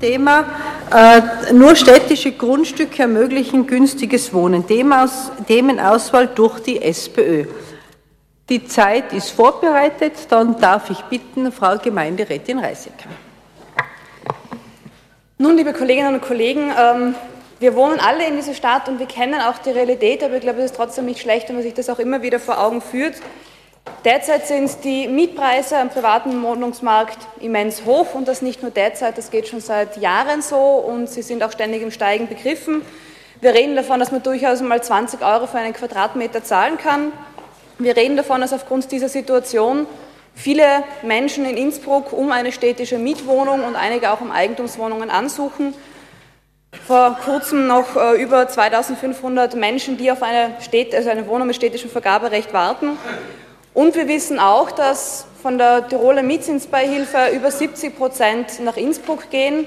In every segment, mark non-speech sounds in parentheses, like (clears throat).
Thema äh, nur städtische Grundstücke ermöglichen günstiges Wohnen. Themaus, Themenauswahl durch die SPÖ. Die Zeit ist vorbereitet, dann darf ich bitten, Frau Gemeinderätin Reisig. Nun, liebe Kolleginnen und Kollegen, ähm, wir wohnen alle in dieser Stadt und wir kennen auch die Realität, aber ich glaube, es ist trotzdem nicht schlecht, wenn man sich das auch immer wieder vor Augen führt. Derzeit sind die Mietpreise am privaten Wohnungsmarkt immens hoch und das nicht nur derzeit, das geht schon seit Jahren so und sie sind auch ständig im Steigen begriffen. Wir reden davon, dass man durchaus mal 20 Euro für einen Quadratmeter zahlen kann. Wir reden davon, dass aufgrund dieser Situation viele Menschen in Innsbruck um eine städtische Mietwohnung und einige auch um Eigentumswohnungen ansuchen. Vor kurzem noch äh, über 2500 Menschen, die auf eine, Städt also eine Wohnung mit städtischem Vergaberecht warten. Und wir wissen auch, dass von der Tiroler Mietzinsbeihilfe über 70 Prozent nach Innsbruck gehen.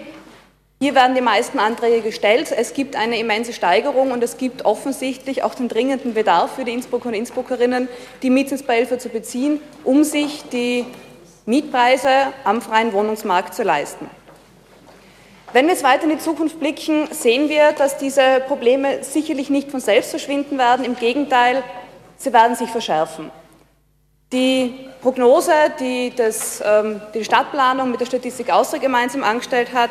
Hier werden die meisten Anträge gestellt. Es gibt eine immense Steigerung und es gibt offensichtlich auch den dringenden Bedarf für die Innsbrucker und Innsbruckerinnen, die Mietzinsbeihilfe zu beziehen, um sich die Mietpreise am freien Wohnungsmarkt zu leisten. Wenn wir jetzt weiter in die Zukunft blicken, sehen wir, dass diese Probleme sicherlich nicht von selbst verschwinden werden. Im Gegenteil, sie werden sich verschärfen. Die Prognose, die das, ähm, die Stadtplanung mit der Statistik Austria gemeinsam angestellt hat,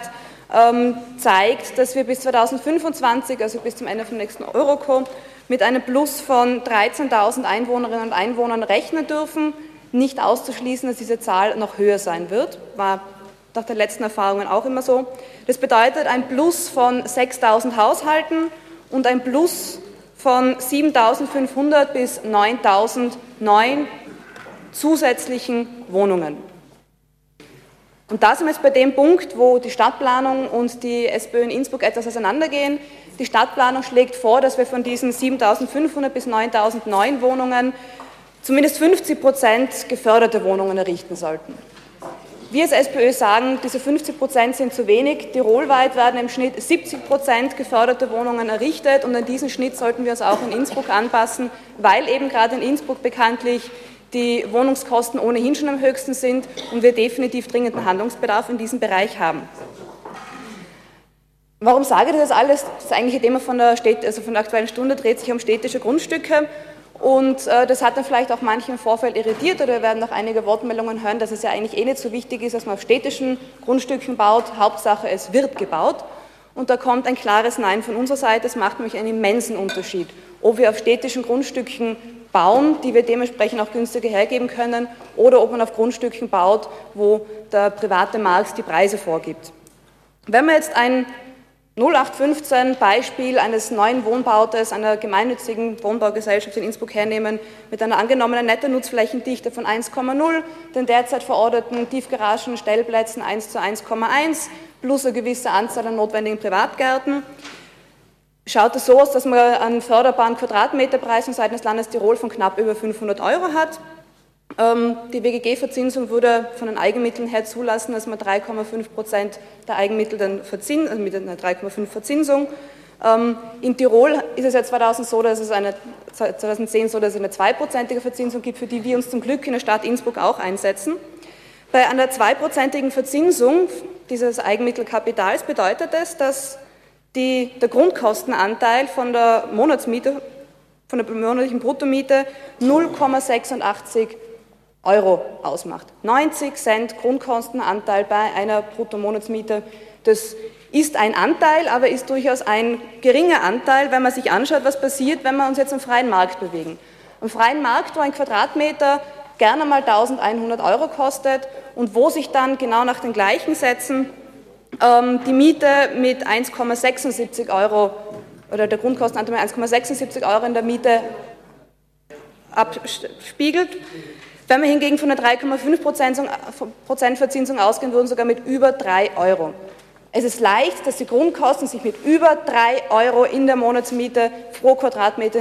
ähm, zeigt, dass wir bis 2025, also bis zum Ende vom nächsten Euroco, mit einem Plus von 13.000 Einwohnerinnen und Einwohnern rechnen dürfen. Nicht auszuschließen, dass diese Zahl noch höher sein wird, war nach den letzten Erfahrungen auch immer so. Das bedeutet ein Plus von 6.000 Haushalten und ein Plus von 7.500 bis 9.009 zusätzlichen Wohnungen. Und da sind wir jetzt bei dem Punkt, wo die Stadtplanung und die SPÖ in Innsbruck etwas auseinandergehen. Die Stadtplanung schlägt vor, dass wir von diesen 7.500 bis 9.000 neuen Wohnungen zumindest 50 Prozent geförderte Wohnungen errichten sollten. Wir als SPÖ sagen, diese 50 Prozent sind zu wenig. Tirolweit werden im Schnitt 70 Prozent geförderte Wohnungen errichtet und an diesen Schnitt sollten wir uns auch in Innsbruck anpassen, weil eben gerade in Innsbruck bekanntlich die Wohnungskosten ohnehin schon am höchsten sind und wir definitiv dringenden Handlungsbedarf in diesem Bereich haben. Warum sage ich das alles? Das eigentliche Thema von der, Städt, also von der Aktuellen Stunde dreht sich um städtische Grundstücke und äh, das hat dann vielleicht auch manche im Vorfeld irritiert oder wir werden noch einige Wortmeldungen hören, dass es ja eigentlich eh nicht so wichtig ist, dass man auf städtischen Grundstücken baut. Hauptsache, es wird gebaut. Und da kommt ein klares Nein von unserer Seite. Es macht nämlich einen immensen Unterschied, ob wir auf städtischen Grundstücken bauen, die wir dementsprechend auch günstiger hergeben können, oder ob man auf Grundstücken baut, wo der private Markt die Preise vorgibt. Wenn wir jetzt ein 0815 Beispiel eines neuen Wohnbautes einer gemeinnützigen Wohnbaugesellschaft in Innsbruck hernehmen, mit einer angenommenen Nettonutzflächendichte von 1,0, den derzeit verorderten Tiefgaragen, Stellplätzen 1 zu 1,1 plus eine gewisse Anzahl an notwendigen Privatgärten, schaut es so aus, dass man einen förderbaren Quadratmeterpreis seitens des Landes Tirol von knapp über 500 Euro hat. Ähm, die WGG-Verzinsung würde von den Eigenmitteln her zulassen, dass man 3,5 Prozent der Eigenmittel dann verzinsen, also mit einer 3,5 Verzinsung. Ähm, in Tirol ist es ja 2000 so, dass es eine, 2010 so, dass es eine zweiprozentige Verzinsung gibt, für die wir uns zum Glück in der Stadt Innsbruck auch einsetzen. Bei einer zweiprozentigen Verzinsung dieses Eigenmittelkapitals bedeutet es, dass die, der Grundkostenanteil von der Monatsmiete, von der monatlichen Bruttomiete 0,86 Euro ausmacht. 90 Cent Grundkostenanteil bei einer Bruttomonatsmiete, das ist ein Anteil, aber ist durchaus ein geringer Anteil, wenn man sich anschaut, was passiert, wenn wir uns jetzt im freien Markt bewegen. Im freien Markt, wo ein Quadratmeter gerne mal 1100 Euro kostet und wo sich dann genau nach den gleichen Sätzen ähm, die Miete mit 1,76 Euro oder der Grundkostenanteil mit 1,76 Euro in der Miete abspiegelt. Wenn wir hingegen von einer 3,5% Verzinsung ausgehen würden, sogar mit über 3 Euro. Es ist leicht, dass die Grundkosten sich mit über 3 Euro in der Monatsmiete pro Quadratmeter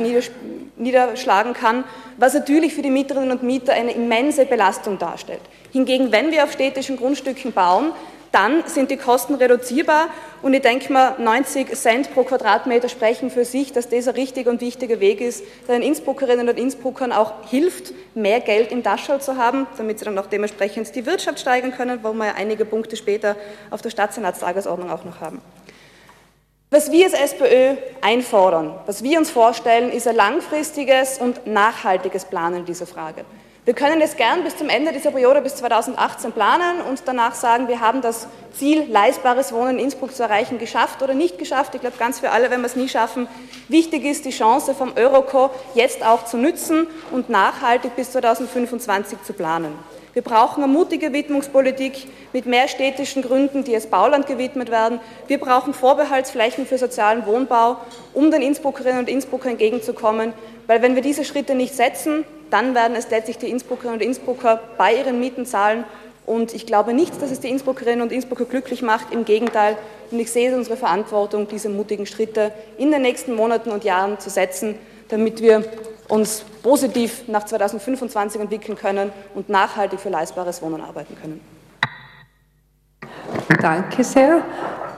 niederschlagen kann, was natürlich für die Mieterinnen und Mieter eine immense Belastung darstellt. Hingegen, wenn wir auf städtischen Grundstücken bauen, dann sind die Kosten reduzierbar und ich denke mal, 90 Cent pro Quadratmeter sprechen für sich, dass das ein richtiger und wichtiger Weg ist, der den Innsbruckerinnen und Innsbruckern auch hilft, mehr Geld im Taschel zu haben, damit sie dann auch dementsprechend die Wirtschaft steigern können, wo wir ja einige Punkte später auf der Stadtsenatstagesordnung auch noch haben. Was wir als SPÖ einfordern, was wir uns vorstellen, ist ein langfristiges und nachhaltiges Planen dieser Frage. Wir können es gern bis zum Ende dieser Periode, bis 2018 planen und danach sagen, wir haben das Ziel, leistbares Wohnen in Innsbruck zu erreichen, geschafft oder nicht geschafft. Ich glaube, ganz für alle, wenn wir es nie schaffen. Wichtig ist, die Chance vom Euroco jetzt auch zu nützen und nachhaltig bis 2025 zu planen. Wir brauchen eine mutige Widmungspolitik mit mehr städtischen Gründen, die als Bauland gewidmet werden. Wir brauchen Vorbehaltsflächen für sozialen Wohnbau, um den Innsbruckerinnen und Innsbruckern entgegenzukommen. Weil wenn wir diese Schritte nicht setzen, dann werden es letztlich die Innsbruckerinnen und Innsbrucker bei ihren Mieten zahlen. Und ich glaube nicht, dass es die Innsbruckerinnen und Innsbrucker glücklich macht. Im Gegenteil. Und ich sehe es unsere Verantwortung, diese mutigen Schritte in den nächsten Monaten und Jahren zu setzen, damit wir uns positiv nach 2025 entwickeln können und nachhaltig für leistbares Wohnen arbeiten können. Danke sehr.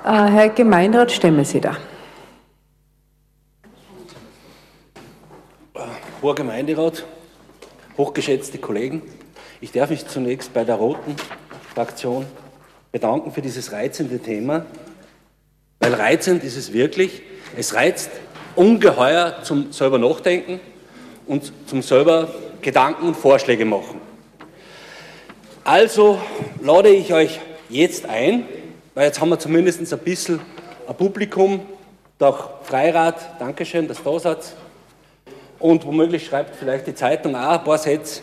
Äh, Herr Gemeinderat, stemmen Sie da. Hoher Gemeinderat, hochgeschätzte Kollegen, ich darf mich zunächst bei der Roten Fraktion bedanken für dieses reizende Thema, weil reizend ist es wirklich. Es reizt ungeheuer zum selber Nachdenken und zum selber Gedanken und Vorschläge machen. Also lade ich euch jetzt ein, weil jetzt haben wir zumindest ein bisschen ein Publikum, doch Freirat, Dankeschön, dass du da seid, und womöglich schreibt vielleicht die Zeitung auch ein paar Sätze.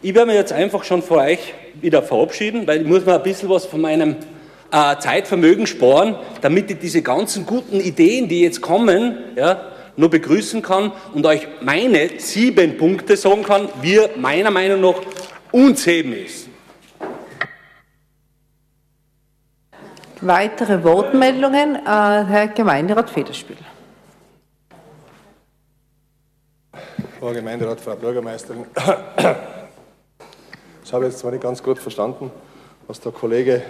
Ich werde mich jetzt einfach schon vor euch wieder verabschieden, weil ich muss mir ein bisschen was von meinem äh, Zeitvermögen sparen, damit ich diese ganzen guten Ideen, die jetzt kommen, ja, nur begrüßen kann und euch meine sieben Punkte sagen kann, wie meiner Meinung nach uns heben ist. Weitere Wortmeldungen? Äh, Herr Gemeinderat Federspiel. Frau Gemeinderat, Frau Bürgermeisterin. (coughs) Das habe ich jetzt zwar nicht ganz gut verstanden, was der Kollege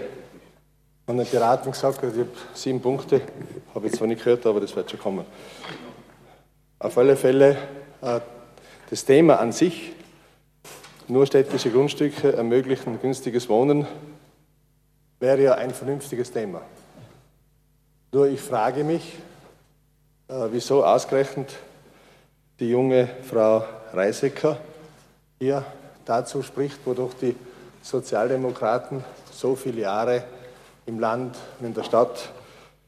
von den Piraten gesagt hat. Ich habe sieben Punkte, habe ich zwar nicht gehört, aber das wird schon kommen. Auf alle Fälle, äh, das Thema an sich, nur städtische Grundstücke ermöglichen günstiges Wohnen, wäre ja ein vernünftiges Thema. Nur ich frage mich, äh, wieso ausgerechnet die junge Frau Reisecker hier dazu spricht, wodurch die Sozialdemokraten so viele Jahre im Land und in der Stadt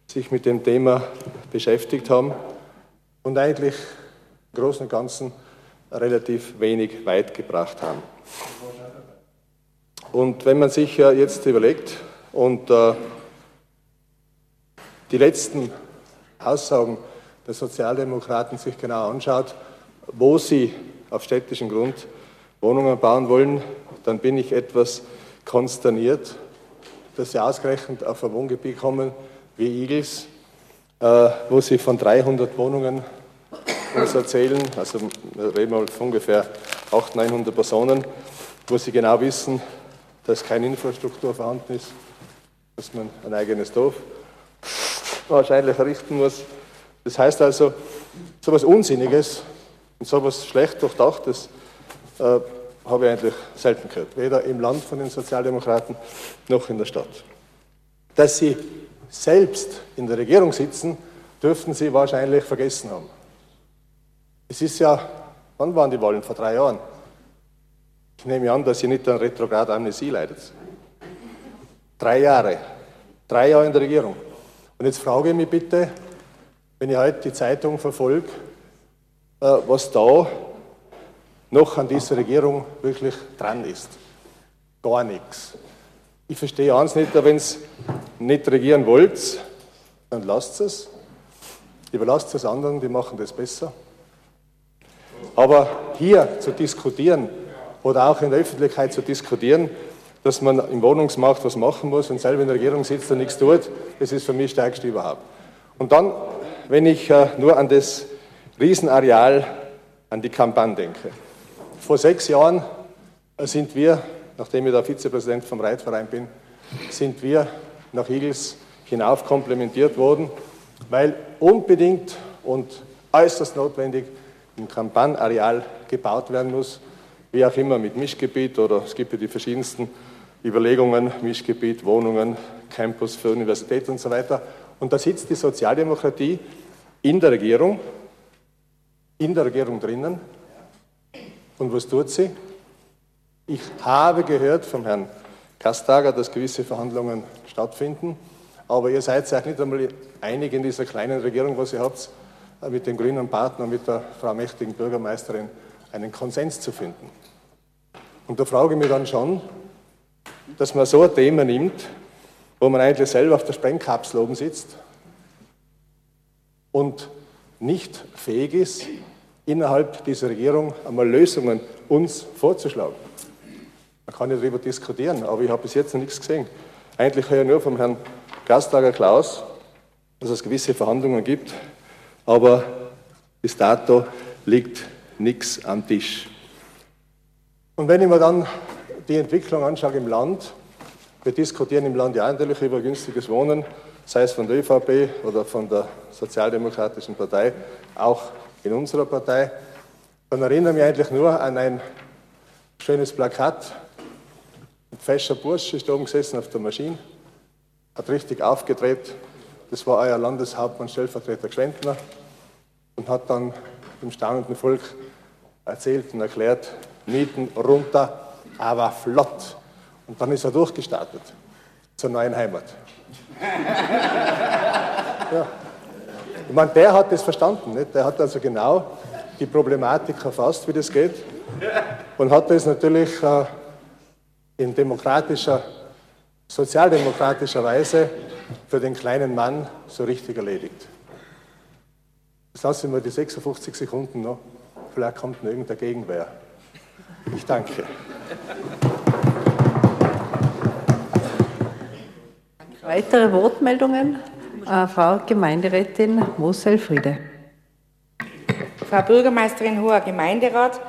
sich mit dem Thema beschäftigt haben und eigentlich im Großen und Ganzen relativ wenig weit gebracht haben. Und wenn man sich jetzt überlegt und äh, die letzten Aussagen der Sozialdemokraten sich genau anschaut, wo sie auf städtischem Grund Wohnungen bauen wollen, dann bin ich etwas konsterniert, dass sie ausgerechnet auf ein Wohngebiet kommen wie Igels, äh, wo sie von 300 Wohnungen uns erzählen, also reden wir von ungefähr 800, 900 Personen, wo sie genau wissen, dass keine Infrastruktur vorhanden ist, dass man ein eigenes Dorf wahrscheinlich errichten muss, das heißt also, so etwas Unsinniges und so etwas schlecht Durchdachtes äh, habe ich eigentlich selten gehört. Weder im Land von den Sozialdemokraten noch in der Stadt. Dass sie selbst in der Regierung sitzen, dürften sie wahrscheinlich vergessen haben. Es ist ja, wann waren die Wahlen? Vor drei Jahren. Ich nehme an, dass ihr nicht an retrograd Amnesie leidet. Drei Jahre. Drei Jahre in der Regierung. Und jetzt frage ich mich bitte, wenn ich heute die Zeitung verfolge, äh, was da noch an dieser Regierung wirklich dran ist. Gar nichts. Ich verstehe eins nicht, wenn es nicht regieren wollt, dann lasst es. Überlasst es anderen, die machen das besser. Aber hier zu diskutieren oder auch in der Öffentlichkeit zu diskutieren, dass man im Wohnungsmarkt was machen muss und selber in der Regierung sitzt und nichts tut, das ist für mich das Stärkste überhaupt. Und dann wenn ich äh, nur an das Riesenareal, an die Kampagne denke. Vor sechs Jahren äh, sind wir, nachdem ich der Vizepräsident vom Reitverein bin, sind wir nach Igels hinauf komplementiert worden, weil unbedingt und äußerst notwendig ein Kampagnenareal gebaut werden muss, wie auch immer mit Mischgebiet oder es gibt ja die verschiedensten Überlegungen, Mischgebiet, Wohnungen, Campus für Universität und so weiter. Und da sitzt die Sozialdemokratie in der Regierung, in der Regierung drinnen. Und was tut sie? Ich habe gehört vom Herrn Kastager, dass gewisse Verhandlungen stattfinden, aber ihr seid euch nicht einmal einig in dieser kleinen Regierung, was ihr habt, mit dem grünen Partner, mit der Frau mächtigen Bürgermeisterin einen Konsens zu finden. Und da frage ich mich dann schon, dass man so ein Thema nimmt, wo man eigentlich selber auf der Sprengkapsel oben sitzt und nicht fähig ist, innerhalb dieser Regierung einmal Lösungen uns vorzuschlagen. Man kann ja darüber diskutieren, aber ich habe bis jetzt noch nichts gesehen. Eigentlich höre ich nur vom Herrn Gastager Klaus, dass es gewisse Verhandlungen gibt, aber bis dato liegt nichts am Tisch. Und wenn ich mir dann die Entwicklung anschaue im Land, wir diskutieren im Land ja natürlich über günstiges Wohnen, sei es von der ÖVP oder von der Sozialdemokratischen Partei, auch in unserer Partei, dann erinnere ich mich eigentlich nur an ein schönes Plakat. Ein fescher Bursch ist oben gesessen auf der Maschine, hat richtig aufgedreht. Das war euer Landeshauptmann, Stellvertreter Gschwendner, und hat dann dem staunenden Volk erzählt und erklärt, Mieten runter, aber flott. Und dann ist er durchgestartet zur neuen Heimat. (laughs) ja. Ich meine, der hat das verstanden. Nicht? Der hat also genau die Problematik erfasst, wie das geht. Und hat das natürlich äh, in demokratischer, sozialdemokratischer Weise für den kleinen Mann so richtig erledigt. Jetzt lassen wir die 56 Sekunden noch. Vielleicht kommt noch irgendeine Gegenwehr. Ich danke. Weitere Wortmeldungen? Äh, Frau Gemeinderätin Mosel-Friede. Frau Bürgermeisterin, hoher Gemeinderat,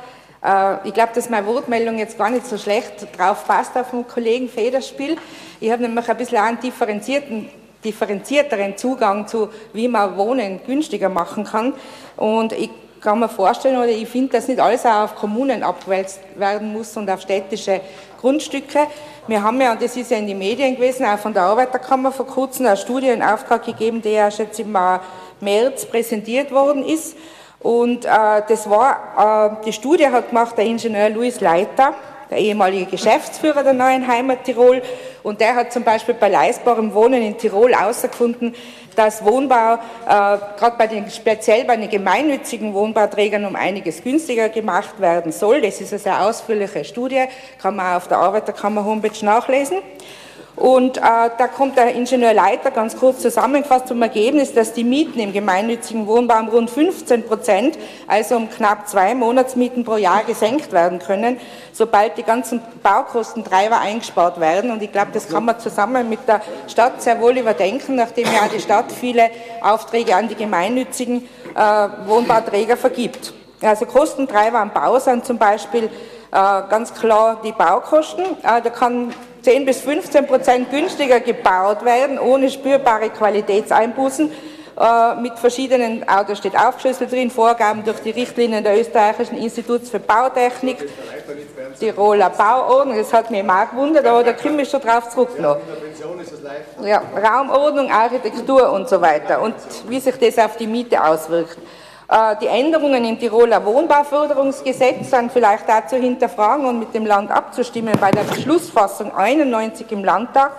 äh, ich glaube, dass meine Wortmeldung jetzt gar nicht so schlecht drauf passt auf den Kollegen Federspiel. Ich habe nämlich ein bisschen einen differenzierten, differenzierteren Zugang zu, wie man Wohnen günstiger machen kann. Und ich kann mir vorstellen, oder ich finde, dass nicht alles auch auf Kommunen abgewälzt werden muss und auf städtische Grundstücke. Wir haben ja, und das ist ja in den Medien gewesen, auch von der Arbeiterkammer vor kurzem eine Studie in Auftrag gegeben, die ja schätze ich mal März präsentiert worden ist. Und äh, das war, äh, die Studie hat gemacht der Ingenieur Luis Leiter, der ehemalige Geschäftsführer der Neuen Heimat Tirol. Und der hat zum Beispiel bei leistbarem Wohnen in Tirol herausgefunden, dass Wohnbau äh, gerade bei den, speziell bei den gemeinnützigen Wohnbauträgern um einiges günstiger gemacht werden soll. Das ist eine sehr ausführliche Studie, kann man auf der Arbeiterkammer Homepage nachlesen. Und äh, da kommt der Ingenieur Leiter ganz kurz zusammengefasst zum Ergebnis, dass die Mieten im gemeinnützigen Wohnbau um rund 15 Prozent, also um knapp zwei Monatsmieten pro Jahr gesenkt werden können, sobald die ganzen Baukostentreiber eingespart werden. Und ich glaube, das kann man zusammen mit der Stadt sehr wohl überdenken, nachdem ja die Stadt viele Aufträge an die gemeinnützigen äh, Wohnbauträger vergibt. Also Kostentreiber am Bau sind zum Beispiel äh, ganz klar die Baukosten. Äh, da kann 10 bis 15 Prozent günstiger gebaut werden, ohne spürbare Qualitätseinbußen. Äh, mit verschiedenen, auch da steht aufgeschlüsselt drin, Vorgaben durch die Richtlinien der Österreichischen Instituts für Bautechnik, Tiroler Bauordnung, das hat mich auch gewundert, aber da komme ich schon drauf zurück noch. Ja, Raumordnung, Architektur und so weiter und wie sich das auf die Miete auswirkt. Äh, die Änderungen im Tiroler Wohnbauförderungsgesetz sind vielleicht dazu hinterfragen und mit dem Land abzustimmen. Bei der Beschlussfassung 91 im Landtag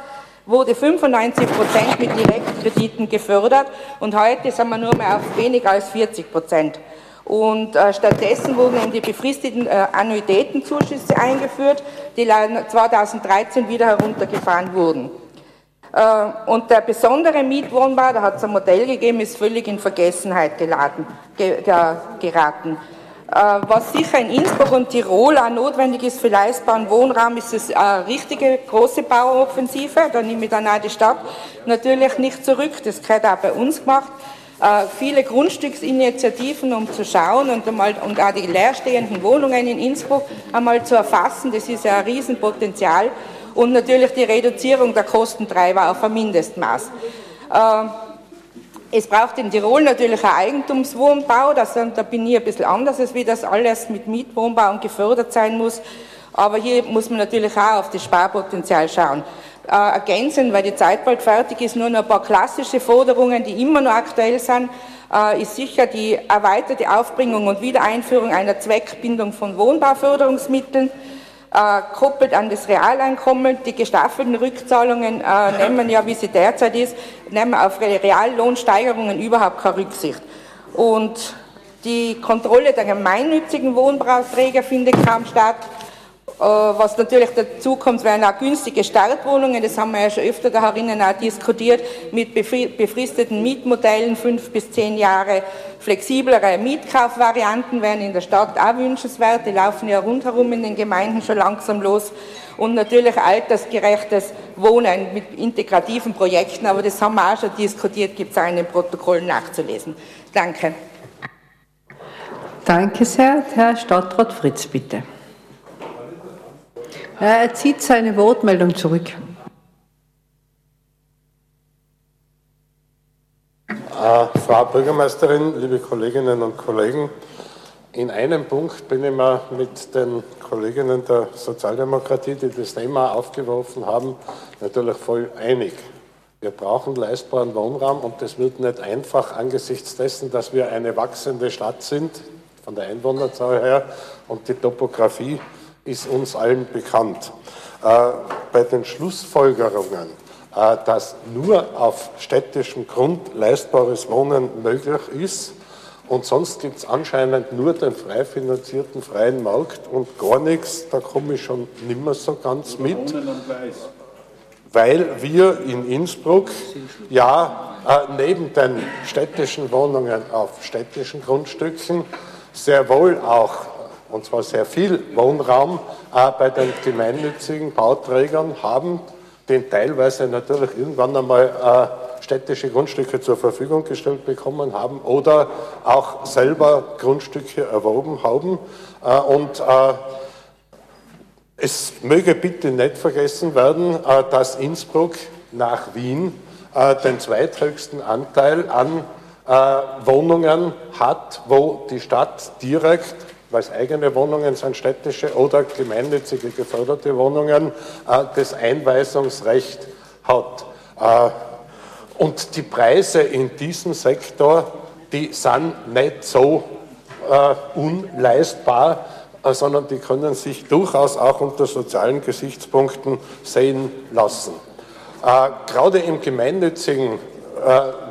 wurde 95 Prozent mit Direktkrediten gefördert und heute sind wir nur mehr auf weniger als 40 Prozent. Und äh, stattdessen wurden eben die befristeten äh, Annuitätenzuschüsse eingeführt, die 2013 wieder heruntergefahren wurden. Äh, und der besondere Mietwohnbau, da hat es ein Modell gegeben, ist völlig in Vergessenheit geladen, ge, geraten. Äh, was sicher in Innsbruck und Tirol auch notwendig ist für leistbaren Wohnraum, ist eine richtige große Bauoffensive. Da nehme ich dann auch die Stadt natürlich nicht zurück. Das gehört auch bei uns gemacht. Äh, viele Grundstücksinitiativen, um zu schauen und, einmal, und auch die leerstehenden Wohnungen in Innsbruck einmal zu erfassen. Das ist ja ein Riesenpotenzial und natürlich die Reduzierung der Kostentreiber auf ein Mindestmaß. Äh, es braucht in Tirol natürlich ein Eigentumswohnbau, das, da bin ich ein bisschen anders, als wie das alles mit Mietwohnbau gefördert sein muss. Aber hier muss man natürlich auch auf das Sparpotenzial schauen. Äh, ergänzen, weil die Zeit bald fertig ist, nur noch ein paar klassische Forderungen, die immer noch aktuell sind, äh, ist sicher die erweiterte Aufbringung und Wiedereinführung einer Zweckbindung von Wohnbauförderungsmitteln, äh, koppelt an das Realeinkommen. Die gestaffelten Rückzahlungen äh, nehmen ja, wie sie derzeit ist, nehmen auf Reallohnsteigerungen überhaupt keine Rücksicht. Und die Kontrolle der gemeinnützigen Wohnbauträger findet kaum statt. Äh, was natürlich dazu kommt, wären auch günstige Startwohnungen, das haben wir ja schon öfter da herinnen auch diskutiert, mit befristeten Mietmodellen, fünf bis zehn Jahre, flexiblere Mietkaufvarianten wären in der Stadt auch wünschenswert, die laufen ja rundherum in den Gemeinden schon langsam los und natürlich altersgerechtes Wohnen mit integrativen Projekten, aber das haben wir auch schon diskutiert, gibt es auch in den Protokollen nachzulesen. Danke. Danke sehr. Herr Stadtrat Fritz, bitte. Er zieht seine Wortmeldung zurück. Äh, Frau Bürgermeisterin, liebe Kolleginnen und Kollegen, in einem Punkt bin ich mir mit den Kolleginnen der Sozialdemokratie, die das Thema aufgeworfen haben, natürlich voll einig. Wir brauchen leistbaren Wohnraum und das wird nicht einfach angesichts dessen, dass wir eine wachsende Stadt sind, von der Einwohnerzahl her und die Topografie ist uns allen bekannt. Äh, bei den Schlussfolgerungen, äh, dass nur auf städtischem Grund leistbares Wohnen möglich ist und sonst gibt es anscheinend nur den frei finanzierten freien Markt und gar nichts, da komme ich schon nimmer so ganz mit. Weil wir in Innsbruck ja äh, neben den städtischen Wohnungen auf städtischen Grundstücken sehr wohl auch und zwar sehr viel Wohnraum äh, bei den gemeinnützigen Bauträgern haben, den teilweise natürlich irgendwann einmal äh, städtische Grundstücke zur Verfügung gestellt bekommen haben oder auch selber Grundstücke erworben haben. Äh, und äh, es möge bitte nicht vergessen werden, äh, dass Innsbruck nach Wien äh, den zweithöchsten Anteil an Wohnungen hat, wo die Stadt direkt weil es eigene Wohnungen sind, städtische oder gemeinnützige geförderte Wohnungen, äh, das Einweisungsrecht hat. Äh, und die Preise in diesem Sektor, die sind nicht so äh, unleistbar, sondern die können sich durchaus auch unter sozialen Gesichtspunkten sehen lassen. Gerade im gemeinnützigen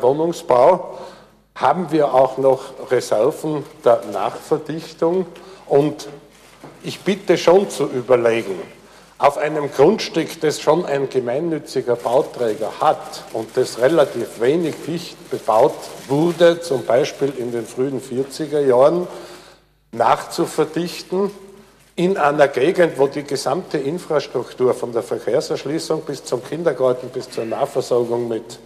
Wohnungsbau haben wir auch noch Reserven der Nachverdichtung. Und ich bitte schon zu überlegen, auf einem Grundstück, das schon ein gemeinnütziger Bauträger hat und das relativ wenig dicht bebaut wurde, zum Beispiel in den frühen 40er Jahren, nachzuverdichten in einer Gegend, wo die gesamte Infrastruktur von der Verkehrserschließung bis zum Kindergarten, bis zur Nahversorgung mit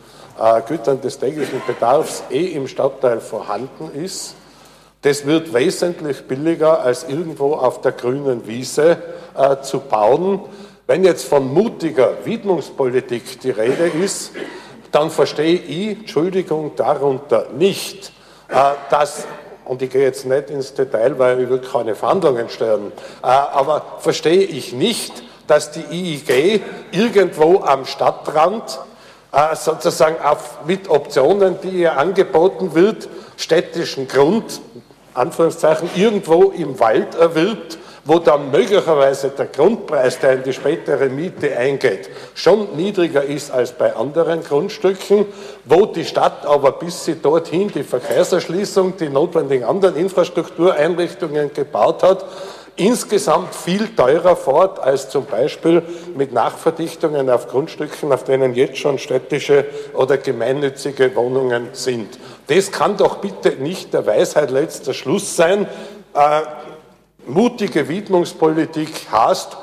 Gütern des täglichen Bedarfs eh im Stadtteil vorhanden ist. Das wird wesentlich billiger als irgendwo auf der grünen Wiese äh, zu bauen. Wenn jetzt von mutiger Widmungspolitik die Rede ist, dann verstehe ich, Entschuldigung, darunter nicht, äh, dass, und ich gehe jetzt nicht ins Detail, weil ich will keine Verhandlungen äh, aber verstehe ich nicht, dass die IIG irgendwo am Stadtrand äh, sozusagen auf, mit Optionen, die ihr angeboten wird, städtischen Grund, Anführungszeichen, irgendwo im Wald erwirbt, wo dann möglicherweise der Grundpreis, der in die spätere Miete eingeht, schon niedriger ist als bei anderen Grundstücken, wo die Stadt aber bis sie dorthin die Verkehrserschließung, die notwendigen anderen Infrastruktureinrichtungen gebaut hat, insgesamt viel teurer fort als zum Beispiel mit Nachverdichtungen auf Grundstücken, auf denen jetzt schon städtische oder gemeinnützige Wohnungen sind. Das kann doch bitte nicht der Weisheit letzter Schluss sein. Äh, mutige Widmungspolitik heißt,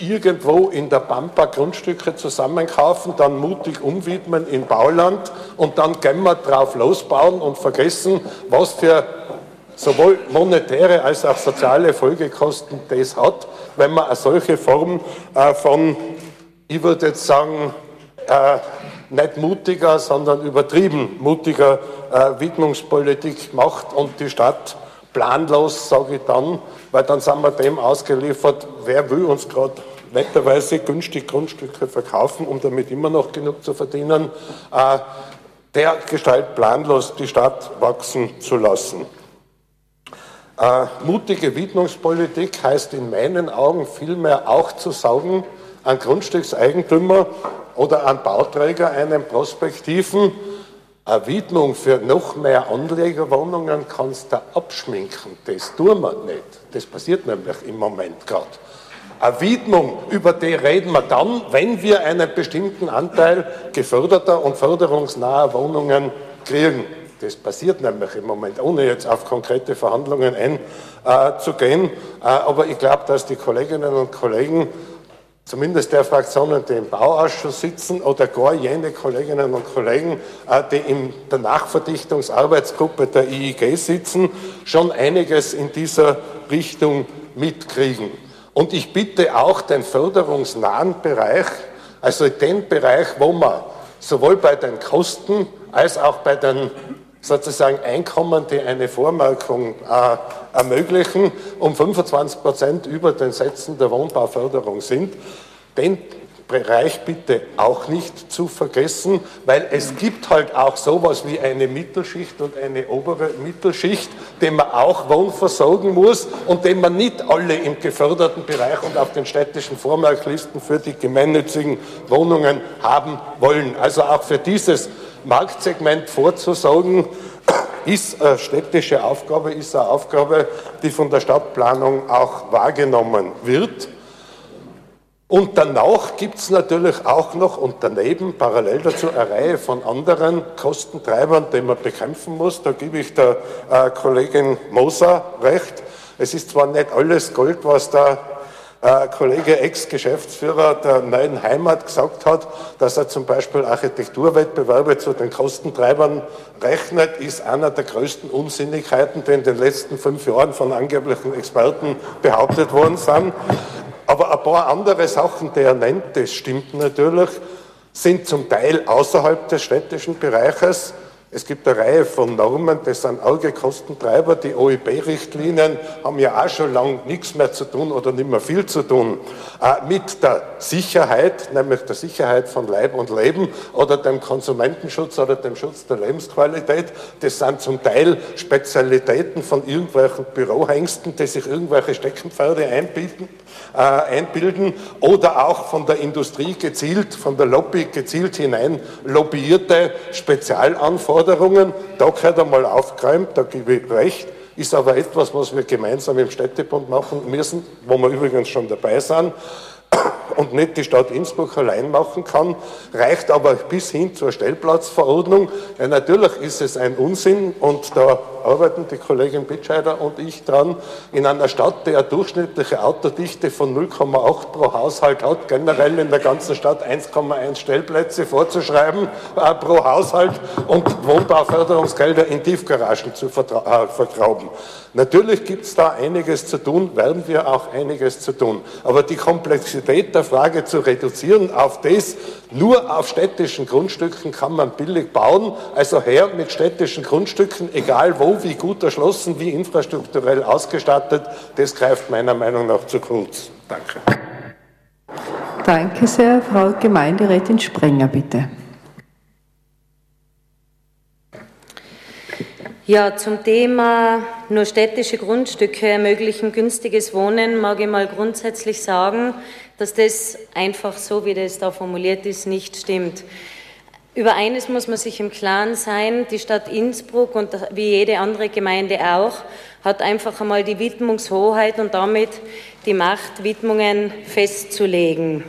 irgendwo in der Pampa Grundstücke zusammenkaufen, dann mutig umwidmen in Bauland und dann wir drauf losbauen und vergessen, was für sowohl monetäre als auch soziale Folgekosten das hat, wenn man eine solche Form äh, von ich würde jetzt sagen, äh, nicht mutiger, sondern übertrieben mutiger äh, Widmungspolitik macht und die Stadt planlos, sage ich dann, weil dann sind wir dem ausgeliefert, wer will uns gerade netterweise günstig Grundstücke verkaufen, um damit immer noch genug zu verdienen, äh, der Gestalt planlos die Stadt wachsen zu lassen. Äh, mutige Widmungspolitik heißt in meinen Augen vielmehr auch zu sagen, an Grundstückseigentümer oder an Bauträger einen prospektiven eine Widmung für noch mehr Anlegerwohnungen kannst du abschminken. Das tun wir nicht. Das passiert nämlich im Moment gerade. Eine Widmung, über die reden wir dann, wenn wir einen bestimmten Anteil geförderter und förderungsnaher Wohnungen kriegen. Das passiert nämlich im Moment, ohne jetzt auf konkrete Verhandlungen einzugehen. Äh, aber ich glaube, dass die Kolleginnen und Kollegen zumindest der Fraktionen, die im Bauausschuss sitzen oder gar jene Kolleginnen und Kollegen, äh, die in der Nachverdichtungsarbeitsgruppe der IIG sitzen, schon einiges in dieser Richtung mitkriegen. Und ich bitte auch den förderungsnahen Bereich, also den Bereich, wo man sowohl bei den Kosten als auch bei den sozusagen Einkommen, die eine Vormerkung äh, ermöglichen, um 25 Prozent über den Sätzen der Wohnbauförderung sind. Den Bereich bitte auch nicht zu vergessen, weil es gibt halt auch sowas wie eine Mittelschicht und eine obere Mittelschicht, den man auch wohnversorgen muss und den man nicht alle im geförderten Bereich und auf den städtischen Vormerklisten für die gemeinnützigen Wohnungen haben wollen. Also auch für dieses Marktsegment vorzusorgen, ist eine städtische Aufgabe, ist eine Aufgabe, die von der Stadtplanung auch wahrgenommen wird. Und danach gibt es natürlich auch noch und daneben parallel dazu eine Reihe von anderen Kostentreibern, die man bekämpfen muss. Da gebe ich der äh, Kollegin Moser recht. Es ist zwar nicht alles Gold, was der äh, Kollege Ex-Geschäftsführer der neuen Heimat gesagt hat, dass er zum Beispiel Architekturwettbewerbe zu den Kostentreibern rechnet, ist einer der größten Unsinnigkeiten, die in den letzten fünf Jahren von angeblichen Experten behauptet worden sind. Aber ein paar andere Sachen, die er nennt, das stimmt natürlich, sind zum Teil außerhalb des städtischen Bereiches es gibt eine Reihe von Normen, das sind Augekostentreiber. Die OEB-Richtlinien haben ja auch schon lange nichts mehr zu tun oder nicht mehr viel zu tun äh, mit der Sicherheit, nämlich der Sicherheit von Leib und Leben oder dem Konsumentenschutz oder dem Schutz der Lebensqualität. Das sind zum Teil Spezialitäten von irgendwelchen Bürohengsten, die sich irgendwelche Steckenpferde einbieten, äh, einbilden oder auch von der Industrie gezielt, von der Lobby gezielt hinein lobbyierte Spezialanforderungen. Da gehört einmal aufgeräumt, da gebe ich recht, ist aber etwas, was wir gemeinsam im Städtebund machen müssen, wo wir übrigens schon dabei sind und nicht die Stadt Innsbruck allein machen kann, reicht aber bis hin zur Stellplatzverordnung. Ja, natürlich ist es ein Unsinn und da arbeiten die Kollegin Bitscheider und ich dran, in einer Stadt, die eine durchschnittliche Autodichte von 0,8 pro Haushalt hat, generell in der ganzen Stadt 1,1 Stellplätze vorzuschreiben äh, pro Haushalt und Wohnbauförderungsgelder in Tiefgaragen zu äh, vertrauben. Natürlich gibt es da einiges zu tun, werden wir auch einiges zu tun. Aber die Komplexität der Frage zu reduzieren auf das, nur auf städtischen Grundstücken kann man billig bauen, also her mit städtischen Grundstücken, egal wo, wie gut erschlossen, wie infrastrukturell ausgestattet, das greift meiner Meinung nach zu kurz. Danke. Danke sehr, Frau Gemeinderätin Sprenger, bitte. Ja, zum Thema nur städtische Grundstücke ermöglichen günstiges Wohnen mag ich mal grundsätzlich sagen, dass das einfach so, wie das da formuliert ist, nicht stimmt. Über eines muss man sich im Klaren sein, die Stadt Innsbruck und wie jede andere Gemeinde auch, hat einfach einmal die Widmungshoheit und damit die Macht, Widmungen festzulegen.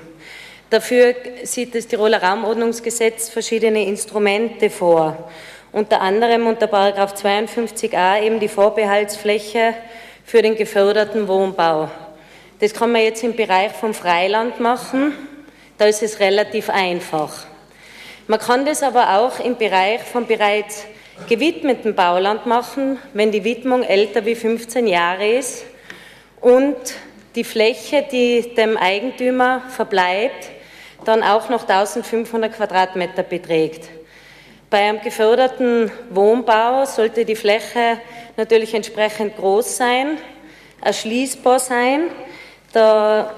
Dafür sieht das Tiroler Raumordnungsgesetz verschiedene Instrumente vor unter anderem unter 52a eben die Vorbehaltsfläche für den geförderten Wohnbau. Das kann man jetzt im Bereich vom Freiland machen, da ist es relativ einfach. Man kann das aber auch im Bereich vom bereits gewidmeten Bauland machen, wenn die Widmung älter wie 15 Jahre ist und die Fläche, die dem Eigentümer verbleibt, dann auch noch 1500 Quadratmeter beträgt. Bei einem geförderten Wohnbau sollte die Fläche natürlich entsprechend groß sein, erschließbar sein. Da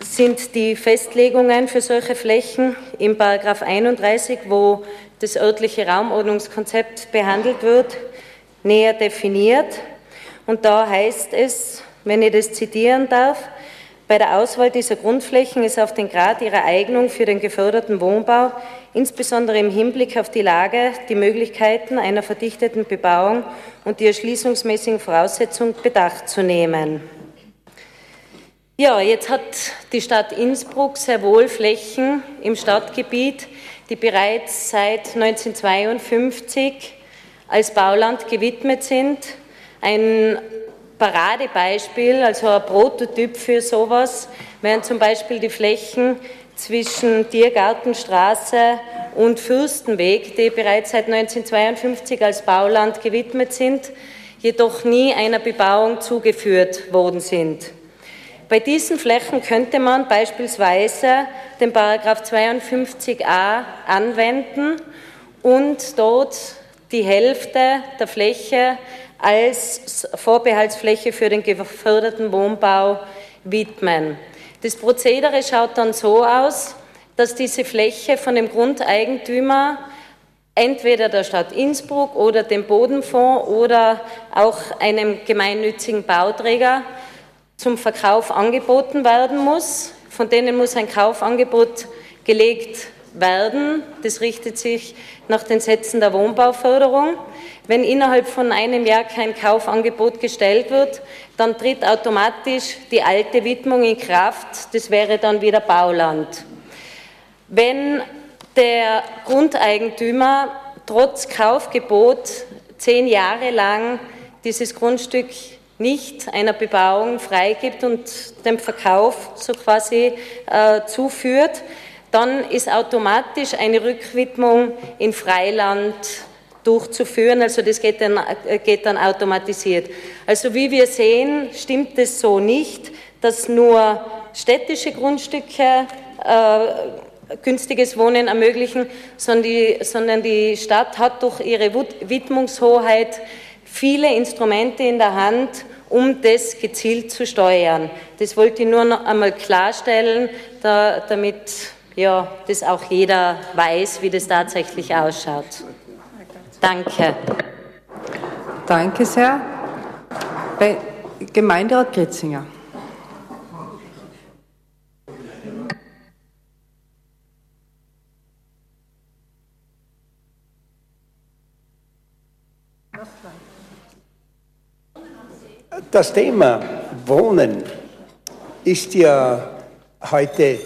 sind die Festlegungen für solche Flächen im Paragraph 31, wo das örtliche Raumordnungskonzept behandelt wird, näher definiert. Und da heißt es, wenn ich das zitieren darf, bei der Auswahl dieser Grundflächen ist auf den Grad ihrer Eignung für den geförderten Wohnbau, insbesondere im Hinblick auf die Lage, die Möglichkeiten einer verdichteten Bebauung und die erschließungsmäßigen Voraussetzungen Bedacht zu nehmen. Ja, jetzt hat die Stadt Innsbruck sehr wohl Flächen im Stadtgebiet, die bereits seit 1952 als Bauland gewidmet sind. Ein Paradebeispiel, also ein Prototyp für sowas, wären zum Beispiel die Flächen zwischen Tiergartenstraße und Fürstenweg, die bereits seit 1952 als Bauland gewidmet sind, jedoch nie einer Bebauung zugeführt worden sind. Bei diesen Flächen könnte man beispielsweise den Paragraph 52a anwenden und dort die Hälfte der Fläche als Vorbehaltsfläche für den geförderten Wohnbau widmen. Das Prozedere schaut dann so aus, dass diese Fläche von dem Grundeigentümer entweder der Stadt Innsbruck oder dem Bodenfonds oder auch einem gemeinnützigen Bauträger zum Verkauf angeboten werden muss. Von denen muss ein Kaufangebot gelegt werden. Das richtet sich nach den Sätzen der Wohnbauförderung. Wenn innerhalb von einem Jahr kein Kaufangebot gestellt wird, dann tritt automatisch die alte Widmung in Kraft. Das wäre dann wieder Bauland. Wenn der Grundeigentümer trotz Kaufgebot zehn Jahre lang dieses Grundstück nicht einer Bebauung freigibt und dem Verkauf so quasi äh, zuführt, dann ist automatisch eine Rückwidmung in Freiland durchzuführen. Also das geht dann, geht dann automatisiert. Also wie wir sehen, stimmt es so nicht, dass nur städtische Grundstücke äh, günstiges Wohnen ermöglichen, sondern die, sondern die Stadt hat durch ihre Widmungshoheit viele Instrumente in der Hand, um das gezielt zu steuern. Das wollte ich nur noch einmal klarstellen, da, damit ja, das auch jeder weiß, wie das tatsächlich ausschaut. Danke. Danke sehr. Bei Gemeinderat Gritzinger. Das Thema Wohnen ist ja heute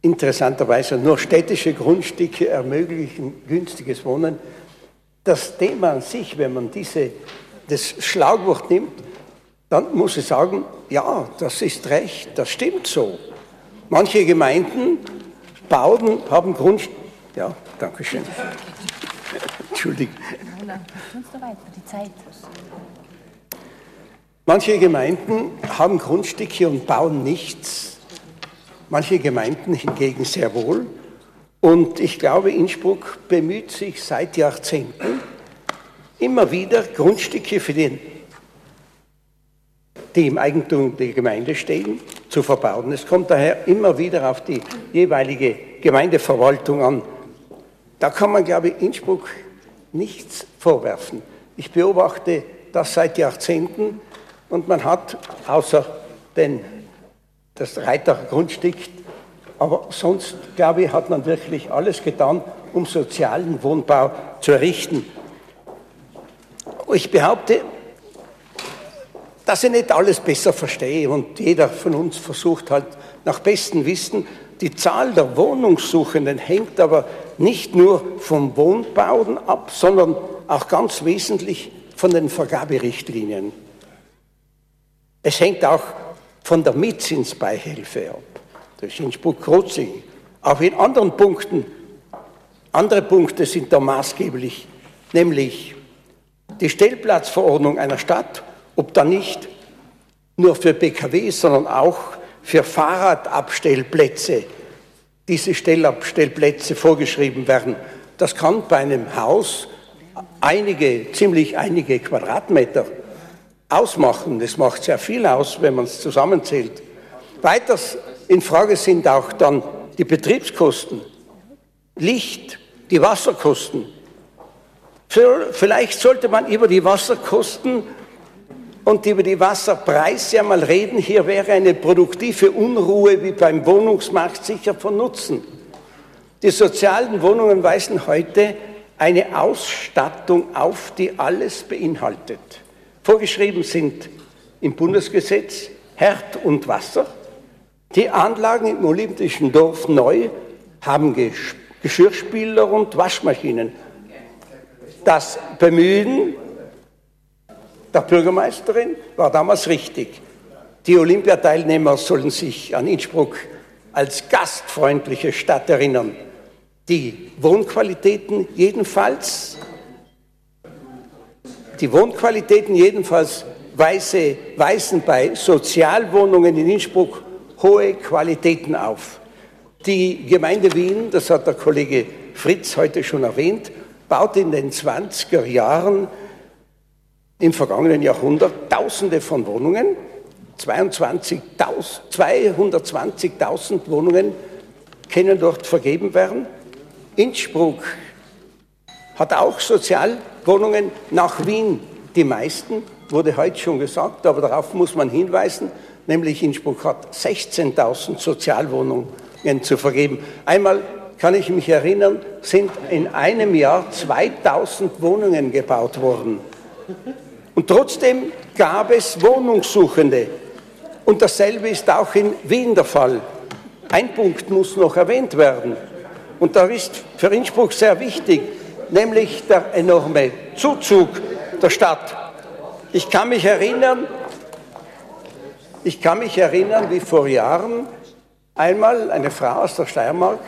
interessanterweise nur städtische Grundstücke ermöglichen günstiges Wohnen das Thema an sich, wenn man diese, das Schlagwort nimmt, dann muss ich sagen, ja, das ist recht, das stimmt so. Manche Gemeinden bauen, haben Grundstücke. Ja, danke schön. (laughs) Entschuldigung. Manche Gemeinden haben Grundstücke und bauen nichts. Manche Gemeinden hingegen sehr wohl. Und ich glaube, Innsbruck bemüht sich seit Jahrzehnten immer wieder Grundstücke für den, die im Eigentum der Gemeinde stehen, zu verbauen. Es kommt daher immer wieder auf die jeweilige Gemeindeverwaltung an. Da kann man, glaube ich, Innsbruck nichts vorwerfen. Ich beobachte das seit Jahrzehnten und man hat außer den, das Reitergrundstück aber sonst, glaube ich, hat man wirklich alles getan, um sozialen Wohnbau zu errichten. Ich behaupte, dass ich nicht alles besser verstehe und jeder von uns versucht halt nach bestem Wissen. Die Zahl der Wohnungssuchenden hängt aber nicht nur vom Wohnbauen ab, sondern auch ganz wesentlich von den Vergaberichtlinien. Es hängt auch von der Mietzinsbeihilfe ab. Das ist Innsbruck-Krotzing. Auch in anderen Punkten, andere Punkte sind da maßgeblich, nämlich die Stellplatzverordnung einer Stadt, ob da nicht nur für PKW, sondern auch für Fahrradabstellplätze diese Stellabstellplätze vorgeschrieben werden. Das kann bei einem Haus einige, ziemlich einige Quadratmeter ausmachen. Das macht sehr viel aus, wenn man es zusammenzählt. Weiters in Frage sind auch dann die Betriebskosten, Licht, die Wasserkosten. Vielleicht sollte man über die Wasserkosten und über die Wasserpreise einmal reden. Hier wäre eine produktive Unruhe wie beim Wohnungsmarkt sicher von Nutzen. Die sozialen Wohnungen weisen heute eine Ausstattung auf, die alles beinhaltet. Vorgeschrieben sind im Bundesgesetz Herd und Wasser. Die Anlagen im Olympischen Dorf neu haben Geschirrspüler und Waschmaschinen. Das Bemühen der Bürgermeisterin war damals richtig. Die Olympiateilnehmer sollen sich an Innsbruck als gastfreundliche Stadt erinnern. Die Wohnqualitäten jedenfalls, die Wohnqualitäten jedenfalls weise, weisen bei Sozialwohnungen in Innsbruck hohe Qualitäten auf. Die Gemeinde Wien, das hat der Kollege Fritz heute schon erwähnt, baut in den 20er Jahren im vergangenen Jahrhundert Tausende von Wohnungen, 220.000 Wohnungen können dort vergeben werden. Innsbruck hat auch Sozialwohnungen nach Wien. Die meisten, wurde heute schon gesagt, aber darauf muss man hinweisen, nämlich Innsbruck hat 16.000 Sozialwohnungen zu vergeben. Einmal kann ich mich erinnern, sind in einem Jahr 2000 Wohnungen gebaut worden. Und trotzdem gab es Wohnungssuchende. Und dasselbe ist auch in Wien der Fall. Ein Punkt muss noch erwähnt werden. Und da ist für Innsbruck sehr wichtig, nämlich der enorme Zuzug der Stadt. Ich kann mich erinnern, ich kann mich erinnern, wie vor Jahren einmal eine Frau aus der Steiermark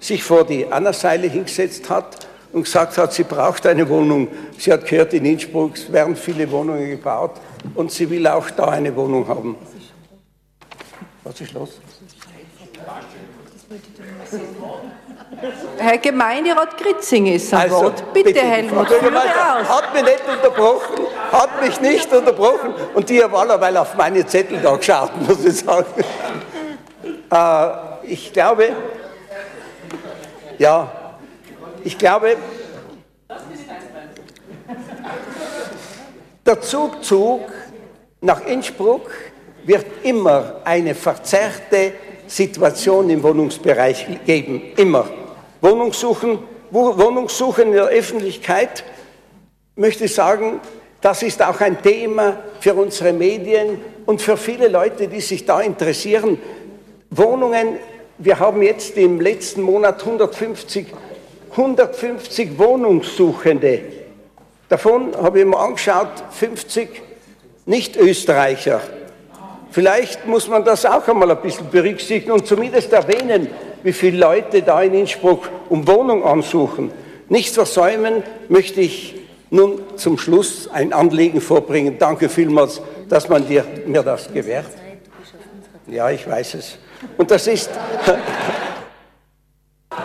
sich vor die Anna-Seile hingesetzt hat und gesagt hat, sie braucht eine Wohnung. Sie hat gehört, in Innsbruck werden viele Wohnungen gebaut und sie will auch da eine Wohnung haben. Was ist los? Herr Gemeinderat Gritzing ist am also, Wort. Bitte, bitte Helmut, führe aus. Hat mich nicht unterbrochen, hat mich nicht unterbrochen und die haben allerweil auf meine Zettel da geschaut, muss ich sagen. Äh, ich glaube, ja, ich glaube, der Zugzug nach Innsbruck wird immer eine verzerrte Situation im Wohnungsbereich geben. Immer. Wohnungssuchen, Wohnungssuchen in der Öffentlichkeit, möchte ich sagen, das ist auch ein Thema für unsere Medien und für viele Leute, die sich da interessieren. Wohnungen, wir haben jetzt im letzten Monat 150 150 Wohnungssuchende. Davon habe ich mir angeschaut, 50 Nicht-Österreicher. Vielleicht muss man das auch einmal ein bisschen berücksichtigen und zumindest erwähnen, wie viele Leute da in Innsbruck um Wohnung ansuchen. Nicht versäumen möchte ich nun zum Schluss ein Anliegen vorbringen. Danke vielmals, dass man dir, mir das gewährt. Ja, ich weiß es. Und das ist (laughs)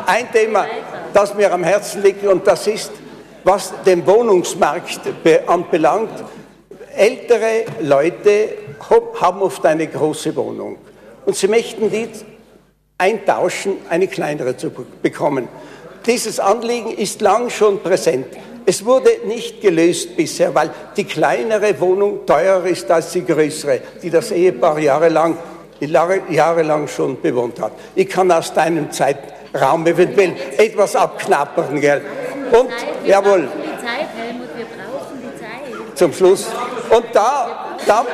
ein Thema, das mir am Herzen liegt, und das ist, was den Wohnungsmarkt anbelangt. Ältere Leute haben oft eine große Wohnung und sie möchten die eintauschen, eine kleinere zu bekommen. Dieses Anliegen ist lang schon präsent. Es wurde nicht gelöst bisher, weil die kleinere Wohnung teurer ist als die größere, die das Ehepaar jahrelang, jahrelang schon bewohnt hat. Ich kann aus deinem Zeit Raum eventuell etwas abknappern. Gell? Und, jawohl. Zum Schluss. Und da, da,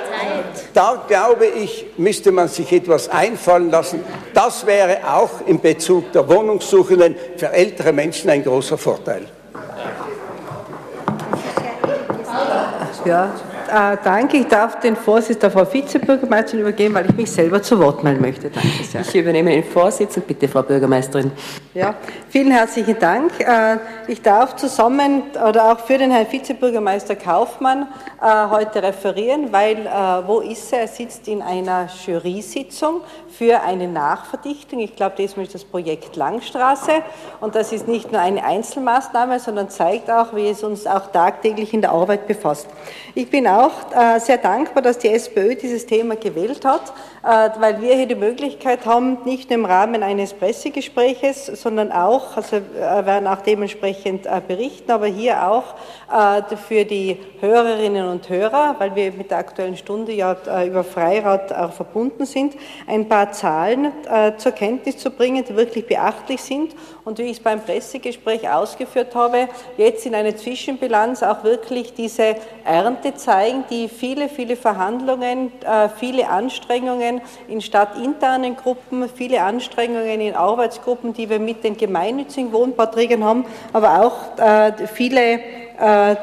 da glaube ich, müsste man sich etwas einfallen lassen. Das wäre auch in Bezug der Wohnungssuchenden für ältere Menschen ein großer Vorteil. Ja, äh, danke. Ich darf den Vorsitz der Frau Vizebürgermeisterin übergeben, weil ich mich selber zu Wort melden möchte. Danke sehr. Ich übernehme den Vorsitz und bitte, Frau Bürgermeisterin. Ja, vielen herzlichen Dank. Äh, ich darf zusammen oder auch für den Herrn Vizebürgermeister Kaufmann äh, heute referieren, weil äh, wo ist er? Er sitzt in einer Jury-Sitzung für eine Nachverdichtung. Ich glaube, diesmal ist das Projekt Langstraße und das ist nicht nur eine Einzelmaßnahme, sondern zeigt auch, wie es uns auch tagtäglich in der Arbeit befasst. Ich bin auch äh, sehr dankbar, dass die SPÖ dieses Thema gewählt hat, äh, weil wir hier die Möglichkeit haben, nicht nur im Rahmen eines Pressegespräches, sondern auch, also wir werden auch dementsprechend äh, berichten, aber hier auch für die Hörerinnen und Hörer, weil wir mit der Aktuellen Stunde ja über Freirat auch verbunden sind, ein paar Zahlen zur Kenntnis zu bringen, die wirklich beachtlich sind. Und wie ich es beim Pressegespräch ausgeführt habe, jetzt in einer Zwischenbilanz auch wirklich diese Ernte zeigen, die viele, viele Verhandlungen, viele Anstrengungen, in stadtinternen Gruppen, viele Anstrengungen in Arbeitsgruppen, die wir mit den gemeinnützigen Wohnbauträgern haben, aber auch äh, viele äh,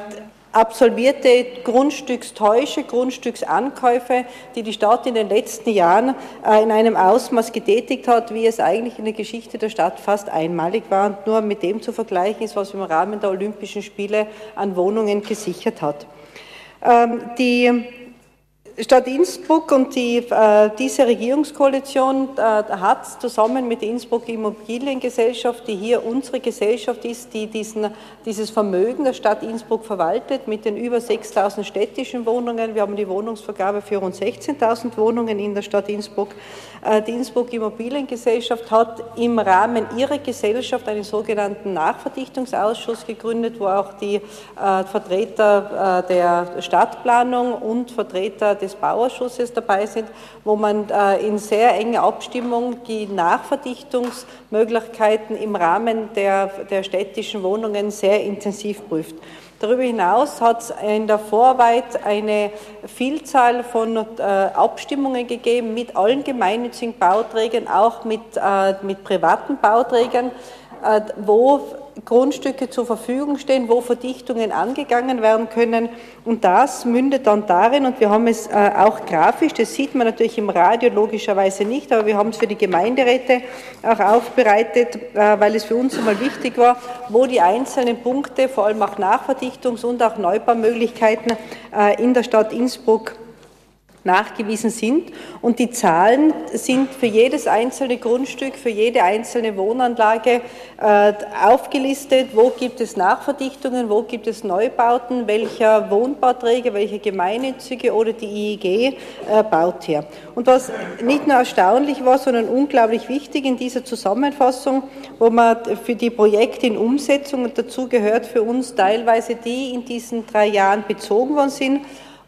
absolvierte Grundstückstäusche, Grundstücksankäufe, die die Stadt in den letzten Jahren äh, in einem Ausmaß getätigt hat, wie es eigentlich in der Geschichte der Stadt fast einmalig war und nur mit dem zu vergleichen ist, was im Rahmen der Olympischen Spiele an Wohnungen gesichert hat. Ähm, die Stadt Innsbruck und die, äh, diese Regierungskoalition äh, hat zusammen mit der Innsbruck Immobiliengesellschaft, die hier unsere Gesellschaft ist, die diesen, dieses Vermögen der Stadt Innsbruck verwaltet, mit den über 6.000 städtischen Wohnungen. Wir haben die Wohnungsvergabe für rund 16.000 Wohnungen in der Stadt Innsbruck. Äh, die Innsbruck Immobiliengesellschaft hat im Rahmen ihrer Gesellschaft einen sogenannten Nachverdichtungsausschuss gegründet, wo auch die äh, Vertreter äh, der Stadtplanung und Vertreter des Bauausschusses dabei sind, wo man äh, in sehr enger Abstimmung die Nachverdichtungsmöglichkeiten im Rahmen der, der städtischen Wohnungen sehr intensiv prüft. Darüber hinaus hat es in der Vorarbeit eine Vielzahl von äh, Abstimmungen gegeben mit allen gemeinnützigen Bauträgern, auch mit, äh, mit privaten Bauträgern, äh, wo Grundstücke zur Verfügung stehen, wo Verdichtungen angegangen werden können. Und das mündet dann darin, und wir haben es äh, auch grafisch, das sieht man natürlich im Radio logischerweise nicht, aber wir haben es für die Gemeinderäte auch aufbereitet, äh, weil es für uns einmal wichtig war, wo die einzelnen Punkte, vor allem auch Nachverdichtungs- und auch Neubaumöglichkeiten äh, in der Stadt Innsbruck nachgewiesen sind. Und die Zahlen sind für jedes einzelne Grundstück, für jede einzelne Wohnanlage äh, aufgelistet. Wo gibt es Nachverdichtungen, wo gibt es Neubauten, welcher Wohnbauträger, welcher Gemeinnützige oder die IEG äh, baut hier. Und was nicht nur erstaunlich war, sondern unglaublich wichtig in dieser Zusammenfassung, wo man für die Projekte in Umsetzung, und dazu gehört für uns teilweise die in diesen drei Jahren bezogen worden sind,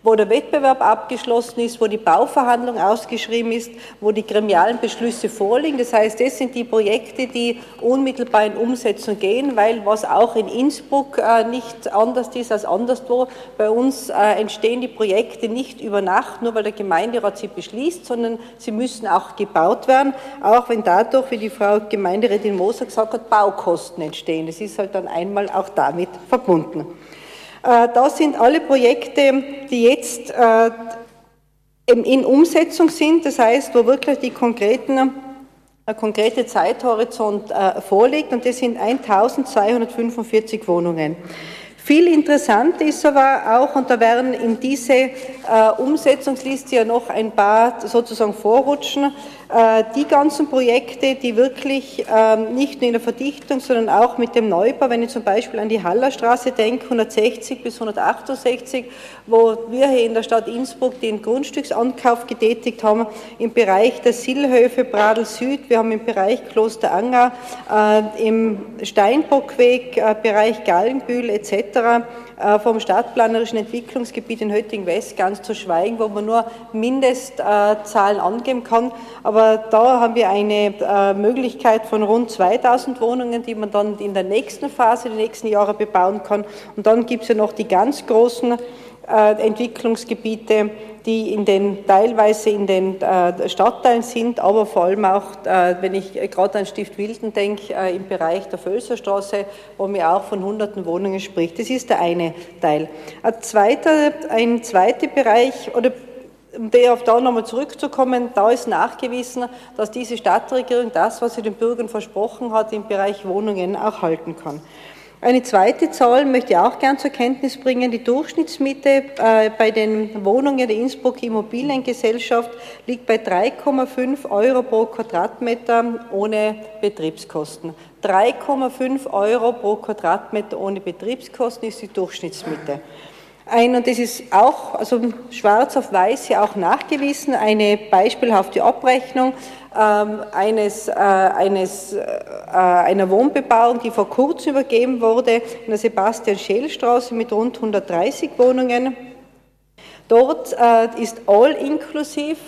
wo der Wettbewerb abgeschlossen ist, wo die Bauverhandlung ausgeschrieben ist, wo die gremialen Beschlüsse vorliegen. Das heißt, das sind die Projekte, die unmittelbar in Umsetzung gehen, weil was auch in Innsbruck äh, nicht anders ist als anderswo, bei uns äh, entstehen die Projekte nicht über Nacht, nur weil der Gemeinderat sie beschließt, sondern sie müssen auch gebaut werden, auch wenn dadurch, wie die Frau Gemeinderätin Moser gesagt hat, Baukosten entstehen. Das ist halt dann einmal auch damit verbunden. Äh, das sind alle Projekte, die jetzt äh, in Umsetzung sind, das heißt, wo wirklich die konkreten der konkrete Zeithorizont äh, vorliegt und das sind 1245 Wohnungen. Viel interessant ist aber auch, und da werden in diese äh, Umsetzungsliste ja noch ein paar sozusagen vorrutschen, äh, die ganzen Projekte, die wirklich ähm, nicht nur in der Verdichtung, sondern auch mit dem Neubau, wenn ich zum Beispiel an die Hallerstraße denke, 160 bis 168, wo wir hier in der Stadt Innsbruck den Grundstücksankauf getätigt haben, im Bereich der Sillhöfe, Bradl Süd, wir haben im Bereich Kloster Anger, äh, im Steinbockweg, äh, Bereich Gallenbühl etc., äh, vom stadtplanerischen Entwicklungsgebiet in Hötting-West ganz zu schweigen, wo man nur Mindestzahlen angeben kann. Aber da haben wir eine äh, Möglichkeit von rund 2000 Wohnungen, die man dann in der nächsten Phase, die nächsten Jahre bebauen kann. Und dann gibt es ja noch die ganz großen äh, Entwicklungsgebiete, die in den, teilweise in den äh, Stadtteilen sind, aber vor allem auch, äh, wenn ich gerade an Stift Wilden denke, äh, im Bereich der Völserstraße, wo mir auch von hunderten Wohnungen spricht. Das ist der eine Teil. Ein zweiter, ein zweiter Bereich, oder um auf da nochmal zurückzukommen, da ist nachgewiesen, dass diese Stadtregierung das, was sie den Bürgern versprochen hat, im Bereich Wohnungen auch halten kann. Eine zweite Zahl möchte ich auch gern zur Kenntnis bringen. Die Durchschnittsmiete äh, bei den Wohnungen der Innsbruck Immobiliengesellschaft liegt bei 3,5 Euro pro Quadratmeter ohne Betriebskosten. 3,5 Euro pro Quadratmeter ohne Betriebskosten ist die Durchschnittsmiete. Ein, und das ist auch, also schwarz auf weiß hier auch nachgewiesen, eine beispielhafte Abrechnung ähm, eines, äh, eines, äh, einer Wohnbebauung, die vor kurzem übergeben wurde, in der Sebastian-Scheel-Straße mit rund 130 Wohnungen. Dort äh, ist all inklusiv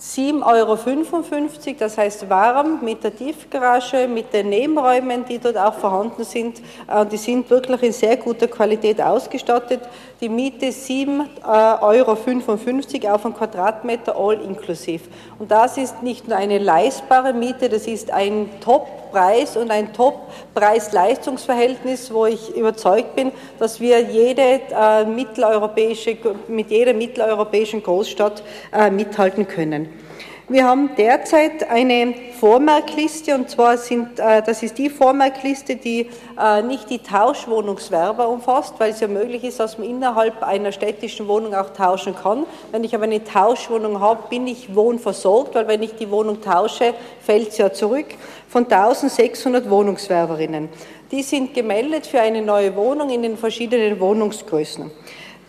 7,55 Euro, das heißt warm mit der Tiefgarage, mit den Nebenräumen, die dort auch vorhanden sind. Äh, die sind wirklich in sehr guter Qualität ausgestattet. Die Miete 7,55 Euro auf einen Quadratmeter all inklusiv. Und das ist nicht nur eine leistbare Miete, das ist ein Top-Preis und ein Top-Preis-Leistungsverhältnis, wo ich überzeugt bin, dass wir jede äh, mitteleuropäische, mit jeder mitteleuropäischen Großstadt äh, mithalten können. Wir haben derzeit eine Vormerkliste und zwar sind, äh, das ist die Vormerkliste, die äh, nicht die Tauschwohnungswerber umfasst, weil es ja möglich ist, dass man innerhalb einer städtischen Wohnung auch tauschen kann. Wenn ich aber eine Tauschwohnung habe, bin ich wohnversorgt, weil wenn ich die Wohnung tausche, fällt sie ja zurück von 1600 Wohnungswerberinnen. Die sind gemeldet für eine neue Wohnung in den verschiedenen Wohnungsgrößen.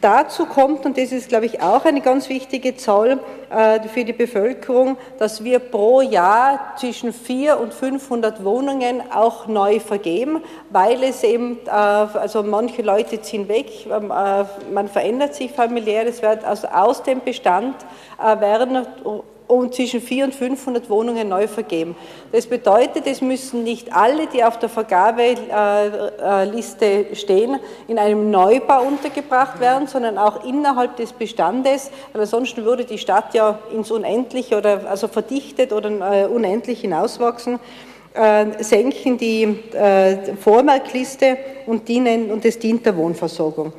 Dazu kommt, und das ist, glaube ich, auch eine ganz wichtige Zahl äh, für die Bevölkerung, dass wir pro Jahr zwischen 400 und 500 Wohnungen auch neu vergeben, weil es eben, äh, also manche Leute ziehen weg, ähm, äh, man verändert sich familiär, es wird also aus dem Bestand werden und zwischen 400 und 500 Wohnungen neu vergeben. Das bedeutet, es müssen nicht alle, die auf der Vergabeliste stehen, in einem Neubau untergebracht werden, sondern auch innerhalb des Bestandes, weil ansonsten würde die Stadt ja ins Unendliche oder also verdichtet oder äh, unendlich hinauswachsen äh, senken die äh, Vormerkliste und, dienen, und es dient der Wohnversorgung.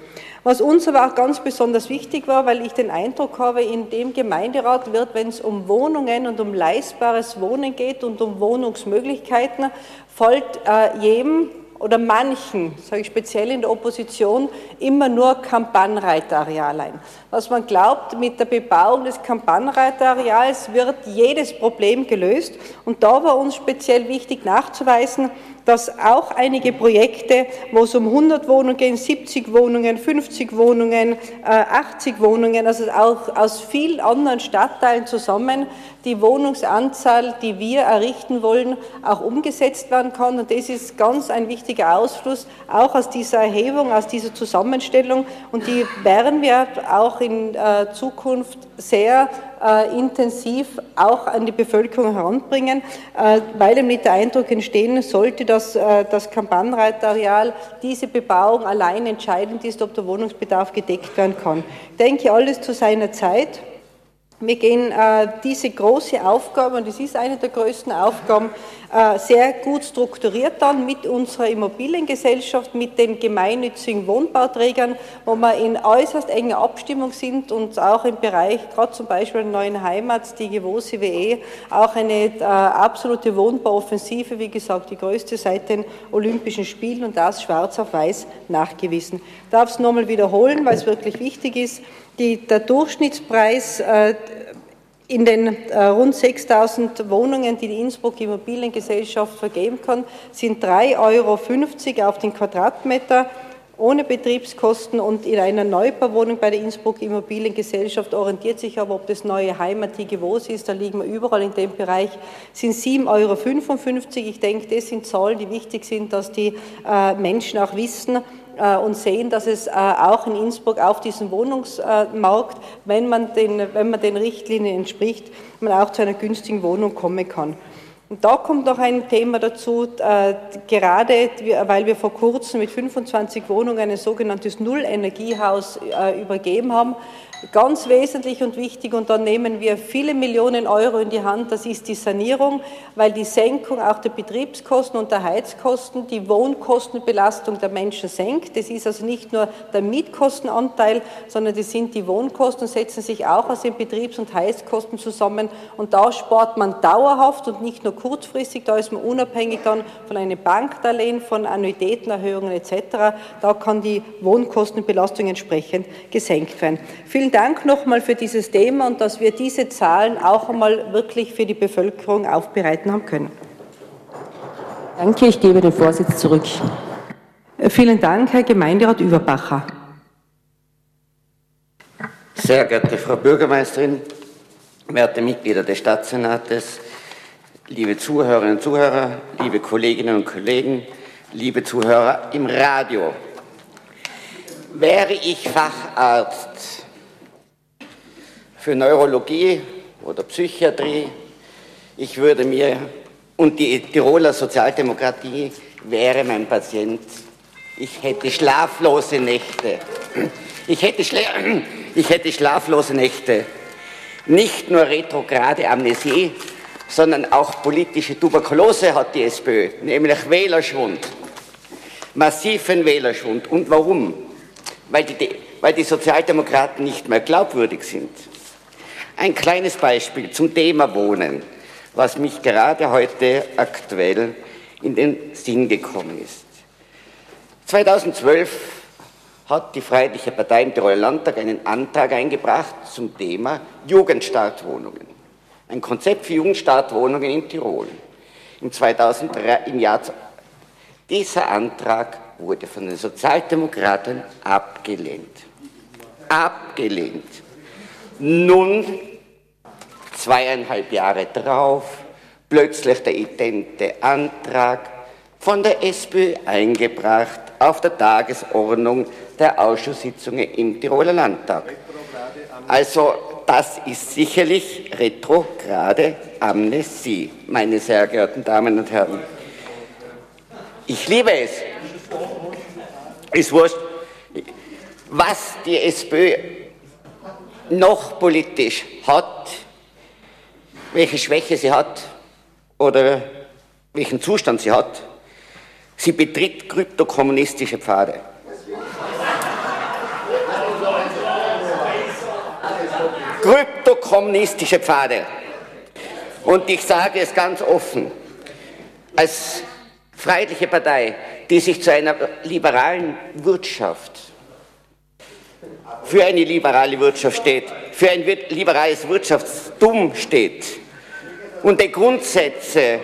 Was uns aber auch ganz besonders wichtig war, weil ich den Eindruck habe, in dem Gemeinderat wird, wenn es um Wohnungen und um leistbares Wohnen geht und um Wohnungsmöglichkeiten, folgt äh, jedem oder manchen, sage ich speziell in der Opposition, immer nur Kampannreiterareal ein. Was man glaubt, mit der Bebauung des Kampannreiterareals wird jedes Problem gelöst. Und da war uns speziell wichtig nachzuweisen, dass auch einige Projekte, wo es um 100 Wohnungen gehen, 70 Wohnungen, 50 Wohnungen, 80 äh, Wohnungen, also auch aus vielen anderen Stadtteilen zusammen, die Wohnungsanzahl, die wir errichten wollen, auch umgesetzt werden kann. Und das ist ganz ein wichtiger Ausfluss, auch aus dieser Erhebung, aus dieser Zusammenstellung. Und die werden wir auch in äh, Zukunft sehr äh, intensiv auch an die Bevölkerung heranbringen, äh, weil eben nicht der Eindruck entstehen sollte, dass äh, das Kampannreiterareal diese Bebauung allein entscheidend ist, ob der Wohnungsbedarf gedeckt werden kann. Ich denke, alles zu seiner Zeit. Wir gehen äh, diese große Aufgabe, und es ist eine der größten Aufgaben, äh, sehr gut strukturiert dann mit unserer Immobiliengesellschaft, mit den gemeinnützigen Wohnbauträgern, wo wir in äußerst enger Abstimmung sind und auch im Bereich, gerade zum Beispiel der neuen Heimat, die Gewosi WE, auch eine äh, absolute Wohnbauoffensive, wie gesagt, die größte seit den Olympischen Spielen und das schwarz auf weiß nachgewiesen. Ich darf es nochmal wiederholen, weil es wirklich wichtig ist. Die, der Durchschnittspreis äh, in den äh, rund 6000 Wohnungen, die die Innsbruck Immobiliengesellschaft vergeben kann, sind 3,50 Euro auf den Quadratmeter ohne Betriebskosten und in einer Neubauwohnung bei der Innsbruck Immobiliengesellschaft orientiert sich aber, ob das neue Heimat die Gewos ist, da liegen wir überall in dem Bereich, sind 7,55 Euro. Ich denke, das sind Zahlen, die wichtig sind, dass die äh, Menschen auch wissen, und sehen, dass es äh, auch in Innsbruck auf diesem Wohnungsmarkt, wenn man den, wenn man den Richtlinien entspricht, man auch zu einer günstigen Wohnung kommen kann. Und da kommt noch ein Thema dazu, äh, gerade weil wir vor kurzem mit 25 Wohnungen ein sogenanntes Nullenergiehaus äh, übergeben haben, ganz wesentlich und wichtig und dann nehmen wir viele Millionen Euro in die Hand, das ist die Sanierung, weil die Senkung auch der Betriebskosten und der Heizkosten die Wohnkostenbelastung der Menschen senkt. Das ist also nicht nur der Mietkostenanteil, sondern das sind die Wohnkosten, setzen sich auch aus den Betriebs- und Heizkosten zusammen und da spart man dauerhaft und nicht nur kurzfristig, da ist man unabhängig dann von einem Bankdarlehen, von Annuitätenerhöhungen etc. Da kann die Wohnkostenbelastung entsprechend gesenkt werden. Vielen Dank nochmal für dieses Thema und dass wir diese Zahlen auch einmal wirklich für die Bevölkerung aufbereiten haben können. Danke, ich gebe den Vorsitz zurück. Vielen Dank, Herr Gemeinderat Überbacher. Sehr geehrte Frau Bürgermeisterin, werte Mitglieder des Stadtsenates, liebe Zuhörerinnen und Zuhörer, liebe Kolleginnen und Kollegen, liebe Zuhörer im Radio. Wäre ich Facharzt für Neurologie oder Psychiatrie, ich würde mir, und die Tiroler Sozialdemokratie wäre mein Patient, ich hätte schlaflose Nächte. Ich hätte, schla ich hätte schlaflose Nächte. Nicht nur retrograde Amnesie, sondern auch politische Tuberkulose hat die SPÖ, nämlich Wählerschwund. Massiven Wählerschwund. Und warum? Weil die, weil die Sozialdemokraten nicht mehr glaubwürdig sind. Ein kleines Beispiel zum Thema Wohnen, was mich gerade heute aktuell in den Sinn gekommen ist. 2012 hat die Freiheitliche Partei im Tiroler Landtag einen Antrag eingebracht zum Thema Jugendstartwohnungen. Ein Konzept für Jugendstartwohnungen in Tirol. Im, 2003, im Jahr dieser Antrag wurde von den Sozialdemokraten abgelehnt. Abgelehnt. Nun, zweieinhalb Jahre drauf, plötzlich der idente Antrag von der SPÖ eingebracht auf der Tagesordnung der Ausschusssitzungen im Tiroler Landtag. Also das ist sicherlich retrograde Amnesie, meine sehr geehrten Damen und Herren. Ich liebe es. Ist wurscht, was die SPÖ noch politisch hat, welche Schwäche sie hat oder welchen Zustand sie hat. Sie betritt kryptokommunistische Pfade. Kryptokommunistische Pfade. Und ich sage es ganz offen, als Freiheitliche Partei, die sich zu einer liberalen Wirtschaft, für eine liberale Wirtschaft steht, für ein liberales Wirtschaftstum steht und die Grundsätze,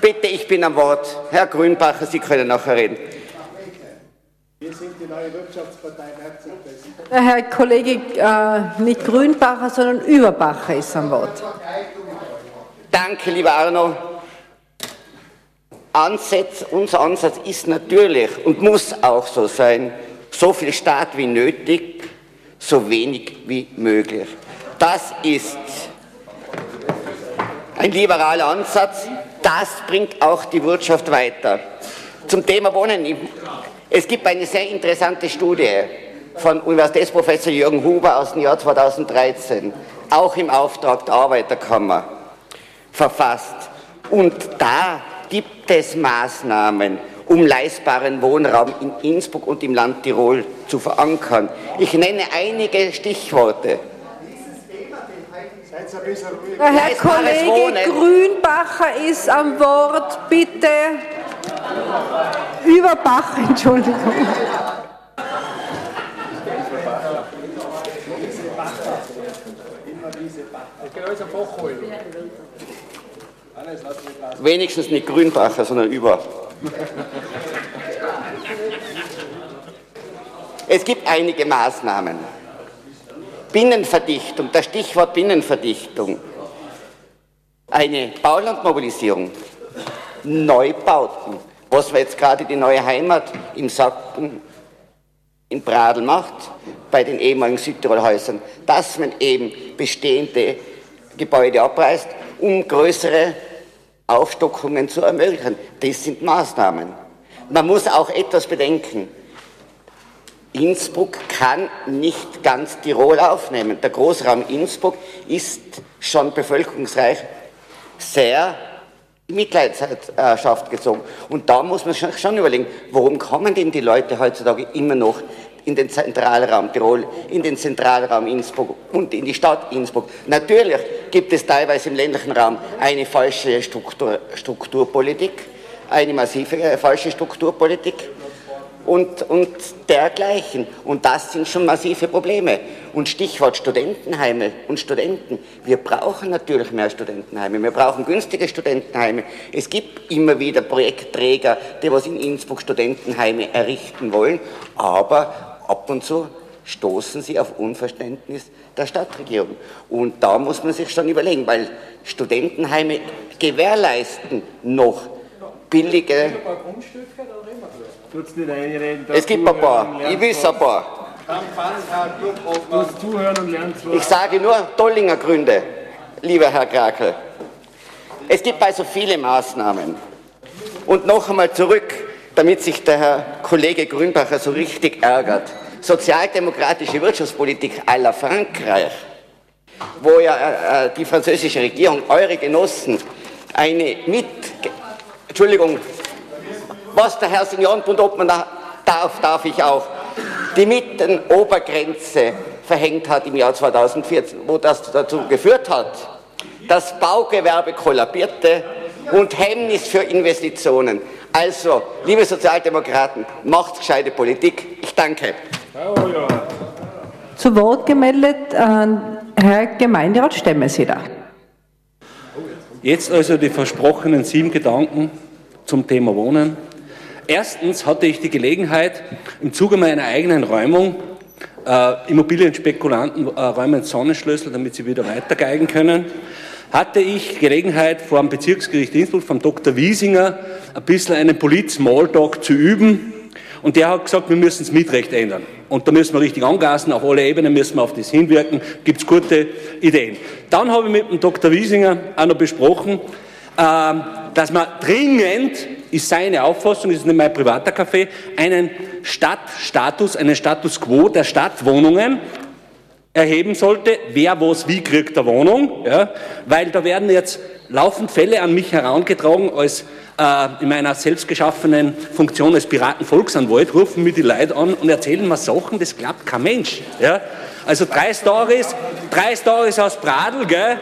bitte, ich bin am Wort, Herr Grünbacher, Sie können nachher reden. Wir sind die neue Wirtschaftspartei Herr Kollege, äh, nicht Grünbacher, sondern Überbacher ist am Wort. Danke, lieber Arno. Ansatz, unser Ansatz ist natürlich und muss auch so sein, so viel Staat wie nötig, so wenig wie möglich. Das ist ein liberaler Ansatz, das bringt auch die Wirtschaft weiter. Zum Thema Wohnen. Es gibt eine sehr interessante Studie von Universitätsprofessor Jürgen Huber aus dem Jahr 2013, auch im Auftrag der Arbeiterkammer verfasst. Und da gibt es Maßnahmen, um leistbaren Wohnraum in Innsbruck und im Land Tirol zu verankern. Ich nenne einige Stichworte. Herr Kollege. Grünbacher ist am Wort, bitte. Überbach, Entschuldigung. Wenigstens nicht Grünbacher, sondern über. Es gibt einige Maßnahmen. Binnenverdichtung, das Stichwort Binnenverdichtung. Eine Baulandmobilisierung, Neubauten, was wir jetzt gerade die neue Heimat im Sacken in Bradl macht, bei den ehemaligen Südtirolhäusern, dass man eben bestehende Gebäude abreißt, um größere Aufstockungen zu ermöglichen. Das sind Maßnahmen. Man muss auch etwas bedenken. Innsbruck kann nicht ganz Tirol aufnehmen. Der Großraum Innsbruck ist schon bevölkerungsreich sehr in Mitleidenschaft gezogen. Und da muss man schon überlegen, warum kommen denn die Leute heutzutage immer noch in den Zentralraum Tirol, in den Zentralraum Innsbruck und in die Stadt Innsbruck. Natürlich gibt es teilweise im ländlichen Raum eine falsche Struktur, Strukturpolitik, eine massive äh, falsche Strukturpolitik und, und dergleichen. Und das sind schon massive Probleme. Und Stichwort Studentenheime und Studenten. Wir brauchen natürlich mehr Studentenheime. Wir brauchen günstige Studentenheime. Es gibt immer wieder Projektträger, die was in Innsbruck Studentenheime errichten wollen. Aber ab und zu stoßen sie auf Unverständnis der Stadtregierung. Und da muss man sich schon überlegen, weil Studentenheime gewährleisten noch billige. Es gibt ein paar, ich weiß ein paar. Ich sage nur Dollinger Gründe, lieber Herr Krakel. Es gibt also viele Maßnahmen. Und noch einmal zurück, damit sich der Herr Kollege Grünbacher so richtig ärgert sozialdemokratische Wirtschaftspolitik à la Frankreich, wo ja äh, äh, die französische Regierung, eure Genossen, eine mit, Entschuldigung, was der Herr Seniorenbund Obmann darf, darf ich auch, die Mittenobergrenze verhängt hat im Jahr 2014, wo das dazu geführt hat, das Baugewerbe kollabierte und Hemmnis für Investitionen. Also, liebe Sozialdemokraten, macht gescheite Politik. Ich danke. Zu Wort gemeldet äh, Herr Gemeinderat Stemmeseder. Jetzt also die versprochenen sieben Gedanken zum Thema Wohnen. Erstens hatte ich die Gelegenheit, im Zuge meiner eigenen Räumung, äh, Immobilienspekulanten äh, räumen Sonnenschlüssel, damit sie wieder weitergeigen können, hatte ich Gelegenheit, vor dem Bezirksgericht Innsbruck, vom Dr. Wiesinger, ein bisschen einen Polit-Smalltalk zu üben. Und der hat gesagt, wir müssen das Mietrecht ändern. Und da müssen wir richtig angasen, auf alle Ebenen müssen wir auf das hinwirken, gibt es gute Ideen. Dann habe ich mit dem Dr. Wiesinger auch noch besprochen, ähm, dass man dringend, ist seine Auffassung, ist nicht mein privater Kaffee, einen Stadtstatus, einen Status quo der Stadtwohnungen erheben sollte, wer was wie kriegt der Wohnung, ja, weil da werden jetzt laufend Fälle an mich herangetragen als äh, in meiner selbstgeschaffenen Funktion als Piratenvolksanwalt, rufen mir die Leute an und erzählen mir Sachen, das glaubt kein Mensch. Ja? Also drei Stories, drei Stories aus Bradl, gell?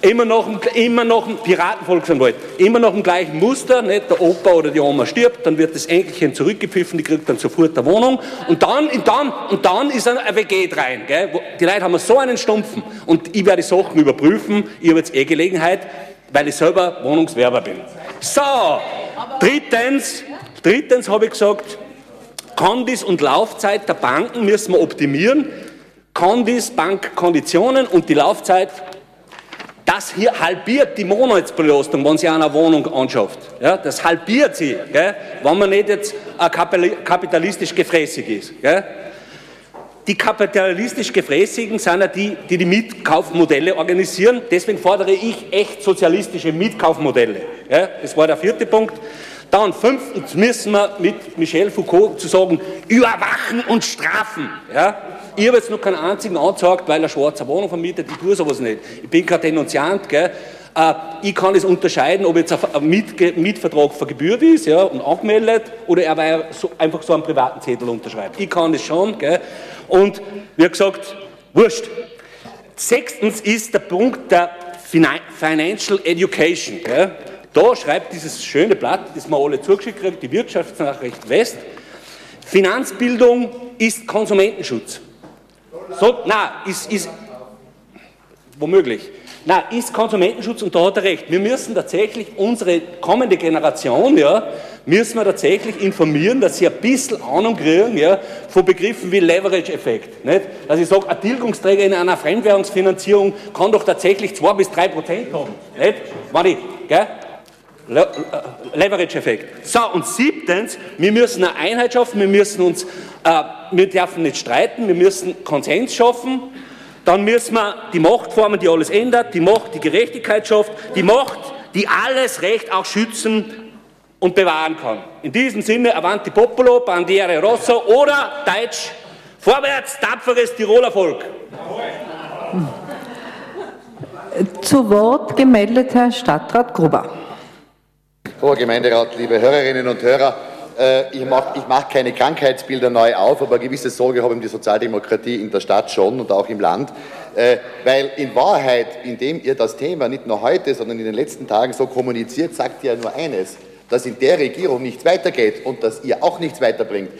Immer noch, immer noch ein Piratenvolksanwalt, immer noch im gleichen Muster, nicht? der Opa oder die Oma stirbt, dann wird das Enkelchen zurückgepfiffen, die kriegt dann sofort eine Wohnung und dann, und dann, und dann ist ein WG rein. Gell? Die Leute haben so einen Stumpfen und ich werde die Sachen überprüfen, ich habe jetzt eh Gelegenheit, weil ich selber Wohnungswerber bin. So, drittens, drittens habe ich gesagt, Kondis und Laufzeit der Banken müssen wir optimieren. Kondis, Bankkonditionen und die Laufzeit, das hier halbiert die Monatsbelastung, wenn Sie eine Wohnung anschafft. Ja, das halbiert sie, gell, wenn man nicht jetzt kapitalistisch gefräßig ist. Gell. Die kapitalistisch Gefräßigen sind ja die, die die Mietkaufmodelle organisieren. Deswegen fordere ich echt sozialistische Mietkaufmodelle. Ja, das war der vierte Punkt. Dann fünftens müssen wir mit Michel Foucault zu sagen, überwachen und strafen. Ja? Ich habe jetzt noch keinen einzigen angezeigt, weil er schwarze Wohnung vermietet. Ich tue sowas nicht. Ich bin kein Denunziant. Gell? Äh, ich kann es unterscheiden, ob jetzt ein Mietvertrag vergebührt ist ja, und angemeldet oder er einfach so einen privaten Zettel unterschreibt. Ich kann das schon. Gell? Und wie gesagt, wurscht. Sechstens ist der Punkt der Financial Education. Gell? Da schreibt dieses schöne Blatt, das wir alle zugeschickt kriegen, die Wirtschaftsnachricht West, Finanzbildung ist Konsumentenschutz. So, nein, ist, ist womöglich. Na, ist Konsumentenschutz und da hat er recht. Wir müssen tatsächlich unsere kommende Generation, ja, müssen wir tatsächlich informieren, dass sie ein bisschen Ahnung kriegen, ja, von Begriffen wie Leverage-Effekt. Nicht? Dass ich sage, ein Tilgungsträger in einer Fremdwährungsfinanzierung kann doch tatsächlich zwei bis drei Prozent haben. Nicht? Wenn ich, gell? Äh, Leverage-Effekt. So, und siebtens, wir müssen eine Einheit schaffen, wir müssen uns, äh, wir dürfen nicht streiten, wir müssen Konsens schaffen, dann müssen wir die Machtformen, die alles ändert, die Macht, die Gerechtigkeit schafft, die Macht, die alles Recht auch schützen und bewahren kann. In diesem Sinne, Avanti Popolo, Bandiere Rosso oder Deutsch, vorwärts, tapferes Tiroler Volk. Zu Wort gemeldet Herr Stadtrat Gruber. Hoher Gemeinderat, liebe Hörerinnen und Hörer, äh, ich mache mach keine Krankheitsbilder neu auf, aber eine gewisse Sorge haben die Sozialdemokratie in der Stadt schon und auch im Land. Äh, weil in Wahrheit, indem ihr das Thema nicht nur heute, sondern in den letzten Tagen so kommuniziert, sagt ihr nur eines, dass in der Regierung nichts weitergeht und dass ihr auch nichts weiterbringt.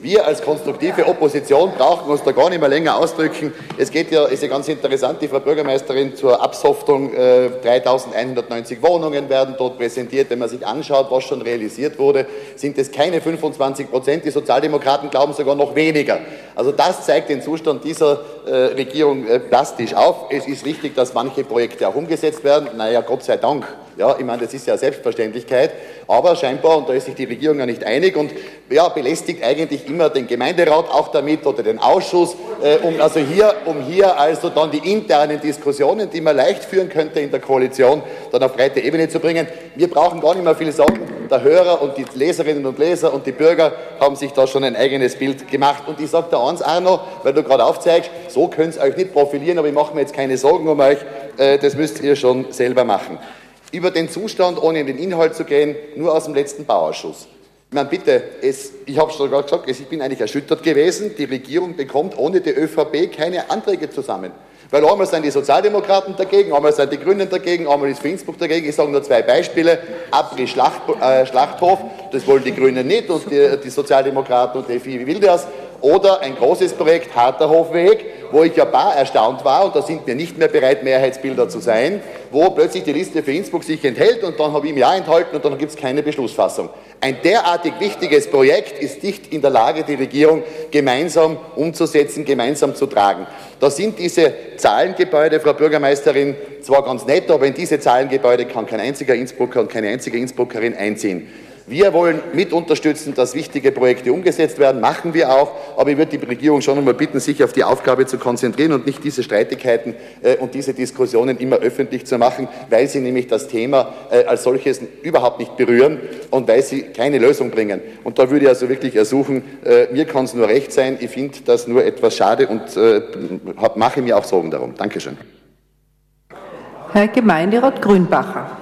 Wir als konstruktive Opposition brauchen uns da gar nicht mehr länger ausdrücken. Es geht ja, ist ja ganz interessant, die Frau Bürgermeisterin zur Absoftung, äh, 3190 Wohnungen werden dort präsentiert. Wenn man sich anschaut, was schon realisiert wurde, sind es keine 25 Prozent. Die Sozialdemokraten glauben sogar noch weniger. Also das zeigt den Zustand dieser äh, Regierung äh, plastisch auf. Es ist richtig, dass manche Projekte auch umgesetzt werden. Naja, Gott sei Dank. Ja, ich meine, das ist ja Selbstverständlichkeit, aber scheinbar, und da ist sich die Regierung ja nicht einig und ja, belästigt eigentlich immer den Gemeinderat auch damit oder den Ausschuss, äh, um also hier, um hier also dann die internen Diskussionen, die man leicht führen könnte in der Koalition, dann auf breite Ebene zu bringen. Wir brauchen gar nicht mehr viel sagen. Der Hörer und die Leserinnen und Leser und die Bürger haben sich da schon ein eigenes Bild gemacht. Und ich sage da eins, Arno, weil du gerade aufzeigst, so könnt ihr euch nicht profilieren, aber ich mache mir jetzt keine Sorgen um euch, äh, das müsst ihr schon selber machen über den Zustand, ohne in den Inhalt zu gehen, nur aus dem letzten Bauausschuss. Ich meine, bitte, es, ich habe es schon gerade gesagt, ich bin eigentlich erschüttert gewesen. Die Regierung bekommt ohne die ÖVP keine Anträge zusammen. Weil einmal sind die Sozialdemokraten dagegen, einmal sind die Grünen dagegen, einmal ist Finnsburg dagegen. Ich sage nur zwei Beispiele. Abri Schlacht, äh, Schlachthof, das wollen die Grünen nicht und die, die Sozialdemokraten und die FI will das. Oder ein großes Projekt, Harter Hofweg, wo ich ja bar erstaunt war, und da sind wir nicht mehr bereit, Mehrheitsbilder zu sein, wo plötzlich die Liste für Innsbruck sich enthält und dann habe ich mich auch enthalten und dann gibt es keine Beschlussfassung. Ein derartig wichtiges Projekt ist nicht in der Lage, die Regierung gemeinsam umzusetzen, gemeinsam zu tragen. Da sind diese Zahlengebäude, Frau Bürgermeisterin, zwar ganz nett, aber in diese Zahlengebäude kann kein einziger Innsbrucker und keine einzige Innsbruckerin einziehen. Wir wollen mit unterstützen, dass wichtige Projekte umgesetzt werden, machen wir auch, aber ich würde die Regierung schon einmal bitten, sich auf die Aufgabe zu konzentrieren und nicht diese Streitigkeiten äh, und diese Diskussionen immer öffentlich zu machen, weil sie nämlich das Thema äh, als solches überhaupt nicht berühren und weil sie keine Lösung bringen. Und da würde ich also wirklich ersuchen, äh, mir kann es nur recht sein, ich finde das nur etwas schade und mache mir auch Sorgen darum. Dankeschön. Herr Gemeinderat Grünbacher.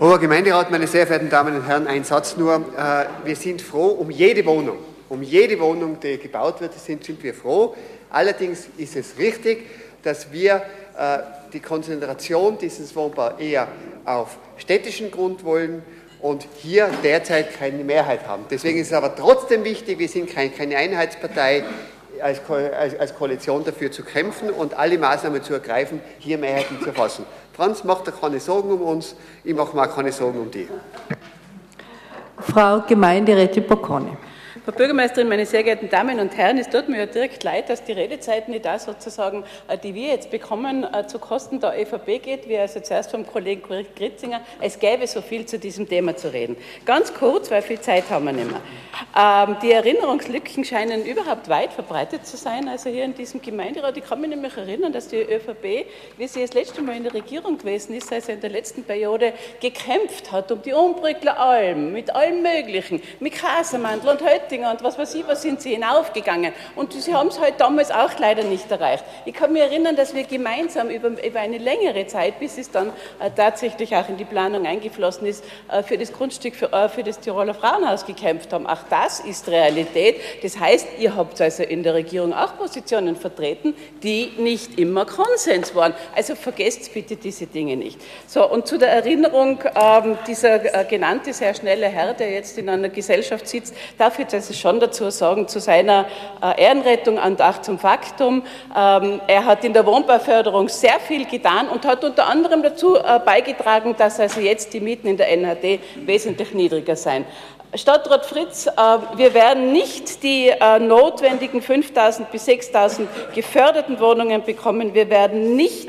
Hoher Gemeinderat, meine sehr verehrten Damen und Herren, ein Satz nur. Äh, wir sind froh um jede Wohnung. Um jede Wohnung, die gebaut wird, sind, sind wir froh. Allerdings ist es richtig, dass wir äh, die Konzentration dieses Wohnbaus eher auf städtischen Grund wollen und hier derzeit keine Mehrheit haben. Deswegen ist es aber trotzdem wichtig, wir sind keine Einheitspartei, als Koalition dafür zu kämpfen und alle Maßnahmen zu ergreifen, hier Mehrheiten zu fassen. Franz macht da keine Sorgen um uns, ich mache mir auch keine Sorgen um die. Frau Gemeinderätin Bocconi. Frau Bürgermeisterin, meine sehr geehrten Damen und Herren, es tut mir ja direkt leid, dass die Redezeit nicht da sozusagen, äh, die wir jetzt bekommen, äh, zu Kosten der ÖVP geht, wie also zuerst vom Kollegen Gritzinger. Es gäbe so viel zu diesem Thema zu reden. Ganz kurz, weil viel Zeit haben wir nicht mehr. Ähm, die Erinnerungslücken scheinen überhaupt weit verbreitet zu sein, also hier in diesem Gemeinderat. Ich kann mich nämlich erinnern, dass die ÖVP, wie sie das letzte Mal in der Regierung gewesen ist, also in der letzten Periode, gekämpft hat um die Umbrückler Alm, mit allem Möglichen, mit Kasemandel und heute Oettinger und was weiß ich, was sind sie hinaufgegangen. Und sie haben es halt damals auch leider nicht erreicht. Ich kann mich erinnern, dass wir gemeinsam über, über eine längere Zeit, bis es dann äh, tatsächlich auch in die Planung eingeflossen ist, äh, für das Grundstück für, äh, für das Tiroler Frauenhaus gekämpft haben. Auch das ist Realität. Das heißt, ihr habt also in der Regierung auch Positionen vertreten, die nicht immer Konsens waren. Also vergesst bitte diese Dinge nicht. So, und zu der Erinnerung, ähm, dieser äh, genannte sehr schnelle Herr, der jetzt in einer Gesellschaft sitzt, darf jetzt also schon dazu sagen, zu seiner äh, Ehrenrettung und auch zum Faktum. Ähm, er hat in der Wohnbauförderung sehr viel getan und hat unter anderem dazu äh, beigetragen, dass also jetzt die Mieten in der NHD wesentlich niedriger sein Stadtrat Fritz, äh, wir werden nicht die notwendigen 5.000 bis 6.000 geförderten Wohnungen bekommen. Wir werden nicht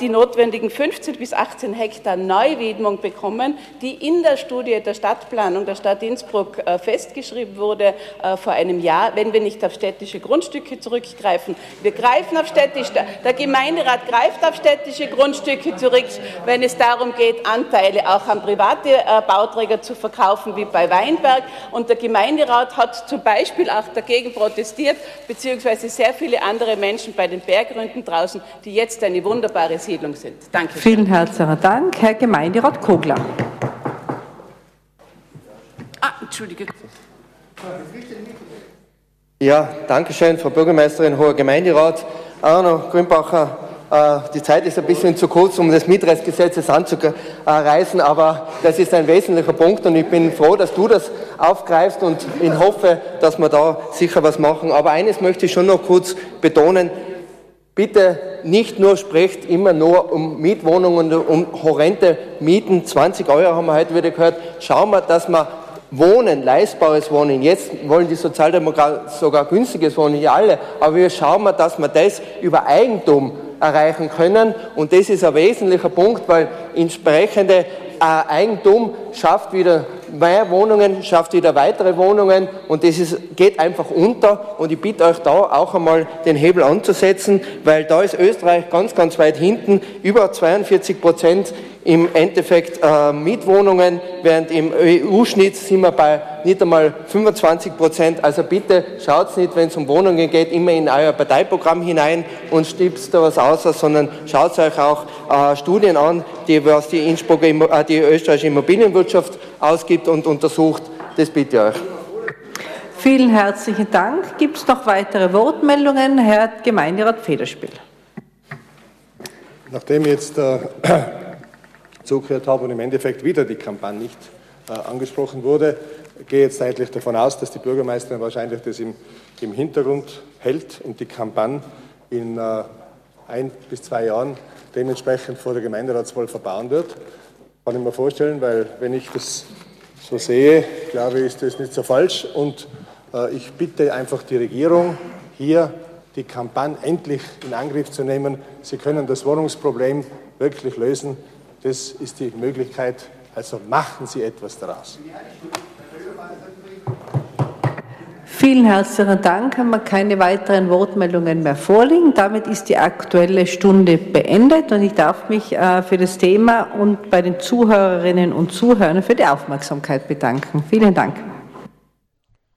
die notwendigen 15 bis 18 Hektar Neuwiedmung bekommen, die in der Studie der Stadtplanung der Stadt Innsbruck festgeschrieben wurde vor einem Jahr, wenn wir nicht auf städtische Grundstücke zurückgreifen. Wir greifen auf städtische, der Gemeinderat greift auf städtische Grundstücke zurück, wenn es darum geht, Anteile auch an private Bauträger zu verkaufen, wie bei Wein Weinberg und der Gemeinderat hat zum Beispiel auch dagegen protestiert, beziehungsweise sehr viele andere Menschen bei den Bergründen draußen, die jetzt eine wunderbare Siedlung sind. Danke. Vielen herzlichen Dank, Herr Gemeinderat Kogler. Ah, Entschuldige. Ja, danke schön, Frau Bürgermeisterin, hoher Gemeinderat. Arno Grünbacher äh, die Zeit ist ein bisschen zu kurz, um das Mietrechtsgesetz anzureißen, aber das ist ein wesentlicher Punkt und ich bin froh, dass du das aufgreifst und ich hoffe, dass wir da sicher was machen. Aber eines möchte ich schon noch kurz betonen. Bitte nicht nur sprecht immer nur um Mietwohnungen und um horrende Mieten. 20 Euro haben wir heute wieder gehört. Schauen wir, dass wir Wohnen, leistbares Wohnen. Jetzt wollen die Sozialdemokraten sogar günstiges Wohnen, ja alle. Aber wir schauen mal, dass wir das über Eigentum erreichen können. Und das ist ein wesentlicher Punkt, weil entsprechende äh, Eigentum schafft wieder mehr Wohnungen, schafft wieder weitere Wohnungen und das ist, geht einfach unter und ich bitte euch da auch einmal den Hebel anzusetzen, weil da ist Österreich ganz, ganz weit hinten, über 42 Prozent im Endeffekt äh, Mietwohnungen, während im EU-Schnitt sind wir bei nicht einmal 25 Prozent. Also bitte schaut nicht, wenn es um Wohnungen geht, immer in euer Parteiprogramm hinein und stipst da was aus, sondern schaut euch auch äh, Studien an, die was die, Innsbrucker, äh, die österreichische Immobilienwirtschaft ausgibt und untersucht. Das bitte ich euch. Vielen herzlichen Dank. Gibt es noch weitere Wortmeldungen? Herr Gemeinderat Federspiel. Nachdem jetzt äh, (clears throat) zugehört habe und im Endeffekt wieder die Kampagne nicht äh, angesprochen wurde, gehe jetzt eigentlich davon aus, dass die Bürgermeisterin wahrscheinlich das im, im Hintergrund hält und die Kampagne in äh, ein bis zwei Jahren dementsprechend vor der Gemeinderatswahl verbauen wird. Kann ich mir vorstellen, weil wenn ich das so sehe, glaube ich, ist das nicht so falsch. Und äh, ich bitte einfach die Regierung, hier die Kampagne endlich in Angriff zu nehmen. Sie können das Wohnungsproblem wirklich lösen. Das ist die Möglichkeit. Also machen Sie etwas daraus. Vielen herzlichen Dank. Haben wir keine weiteren Wortmeldungen mehr vorliegen. Damit ist die aktuelle Stunde beendet und ich darf mich äh, für das Thema und bei den Zuhörerinnen und Zuhörern für die Aufmerksamkeit bedanken. Vielen Dank.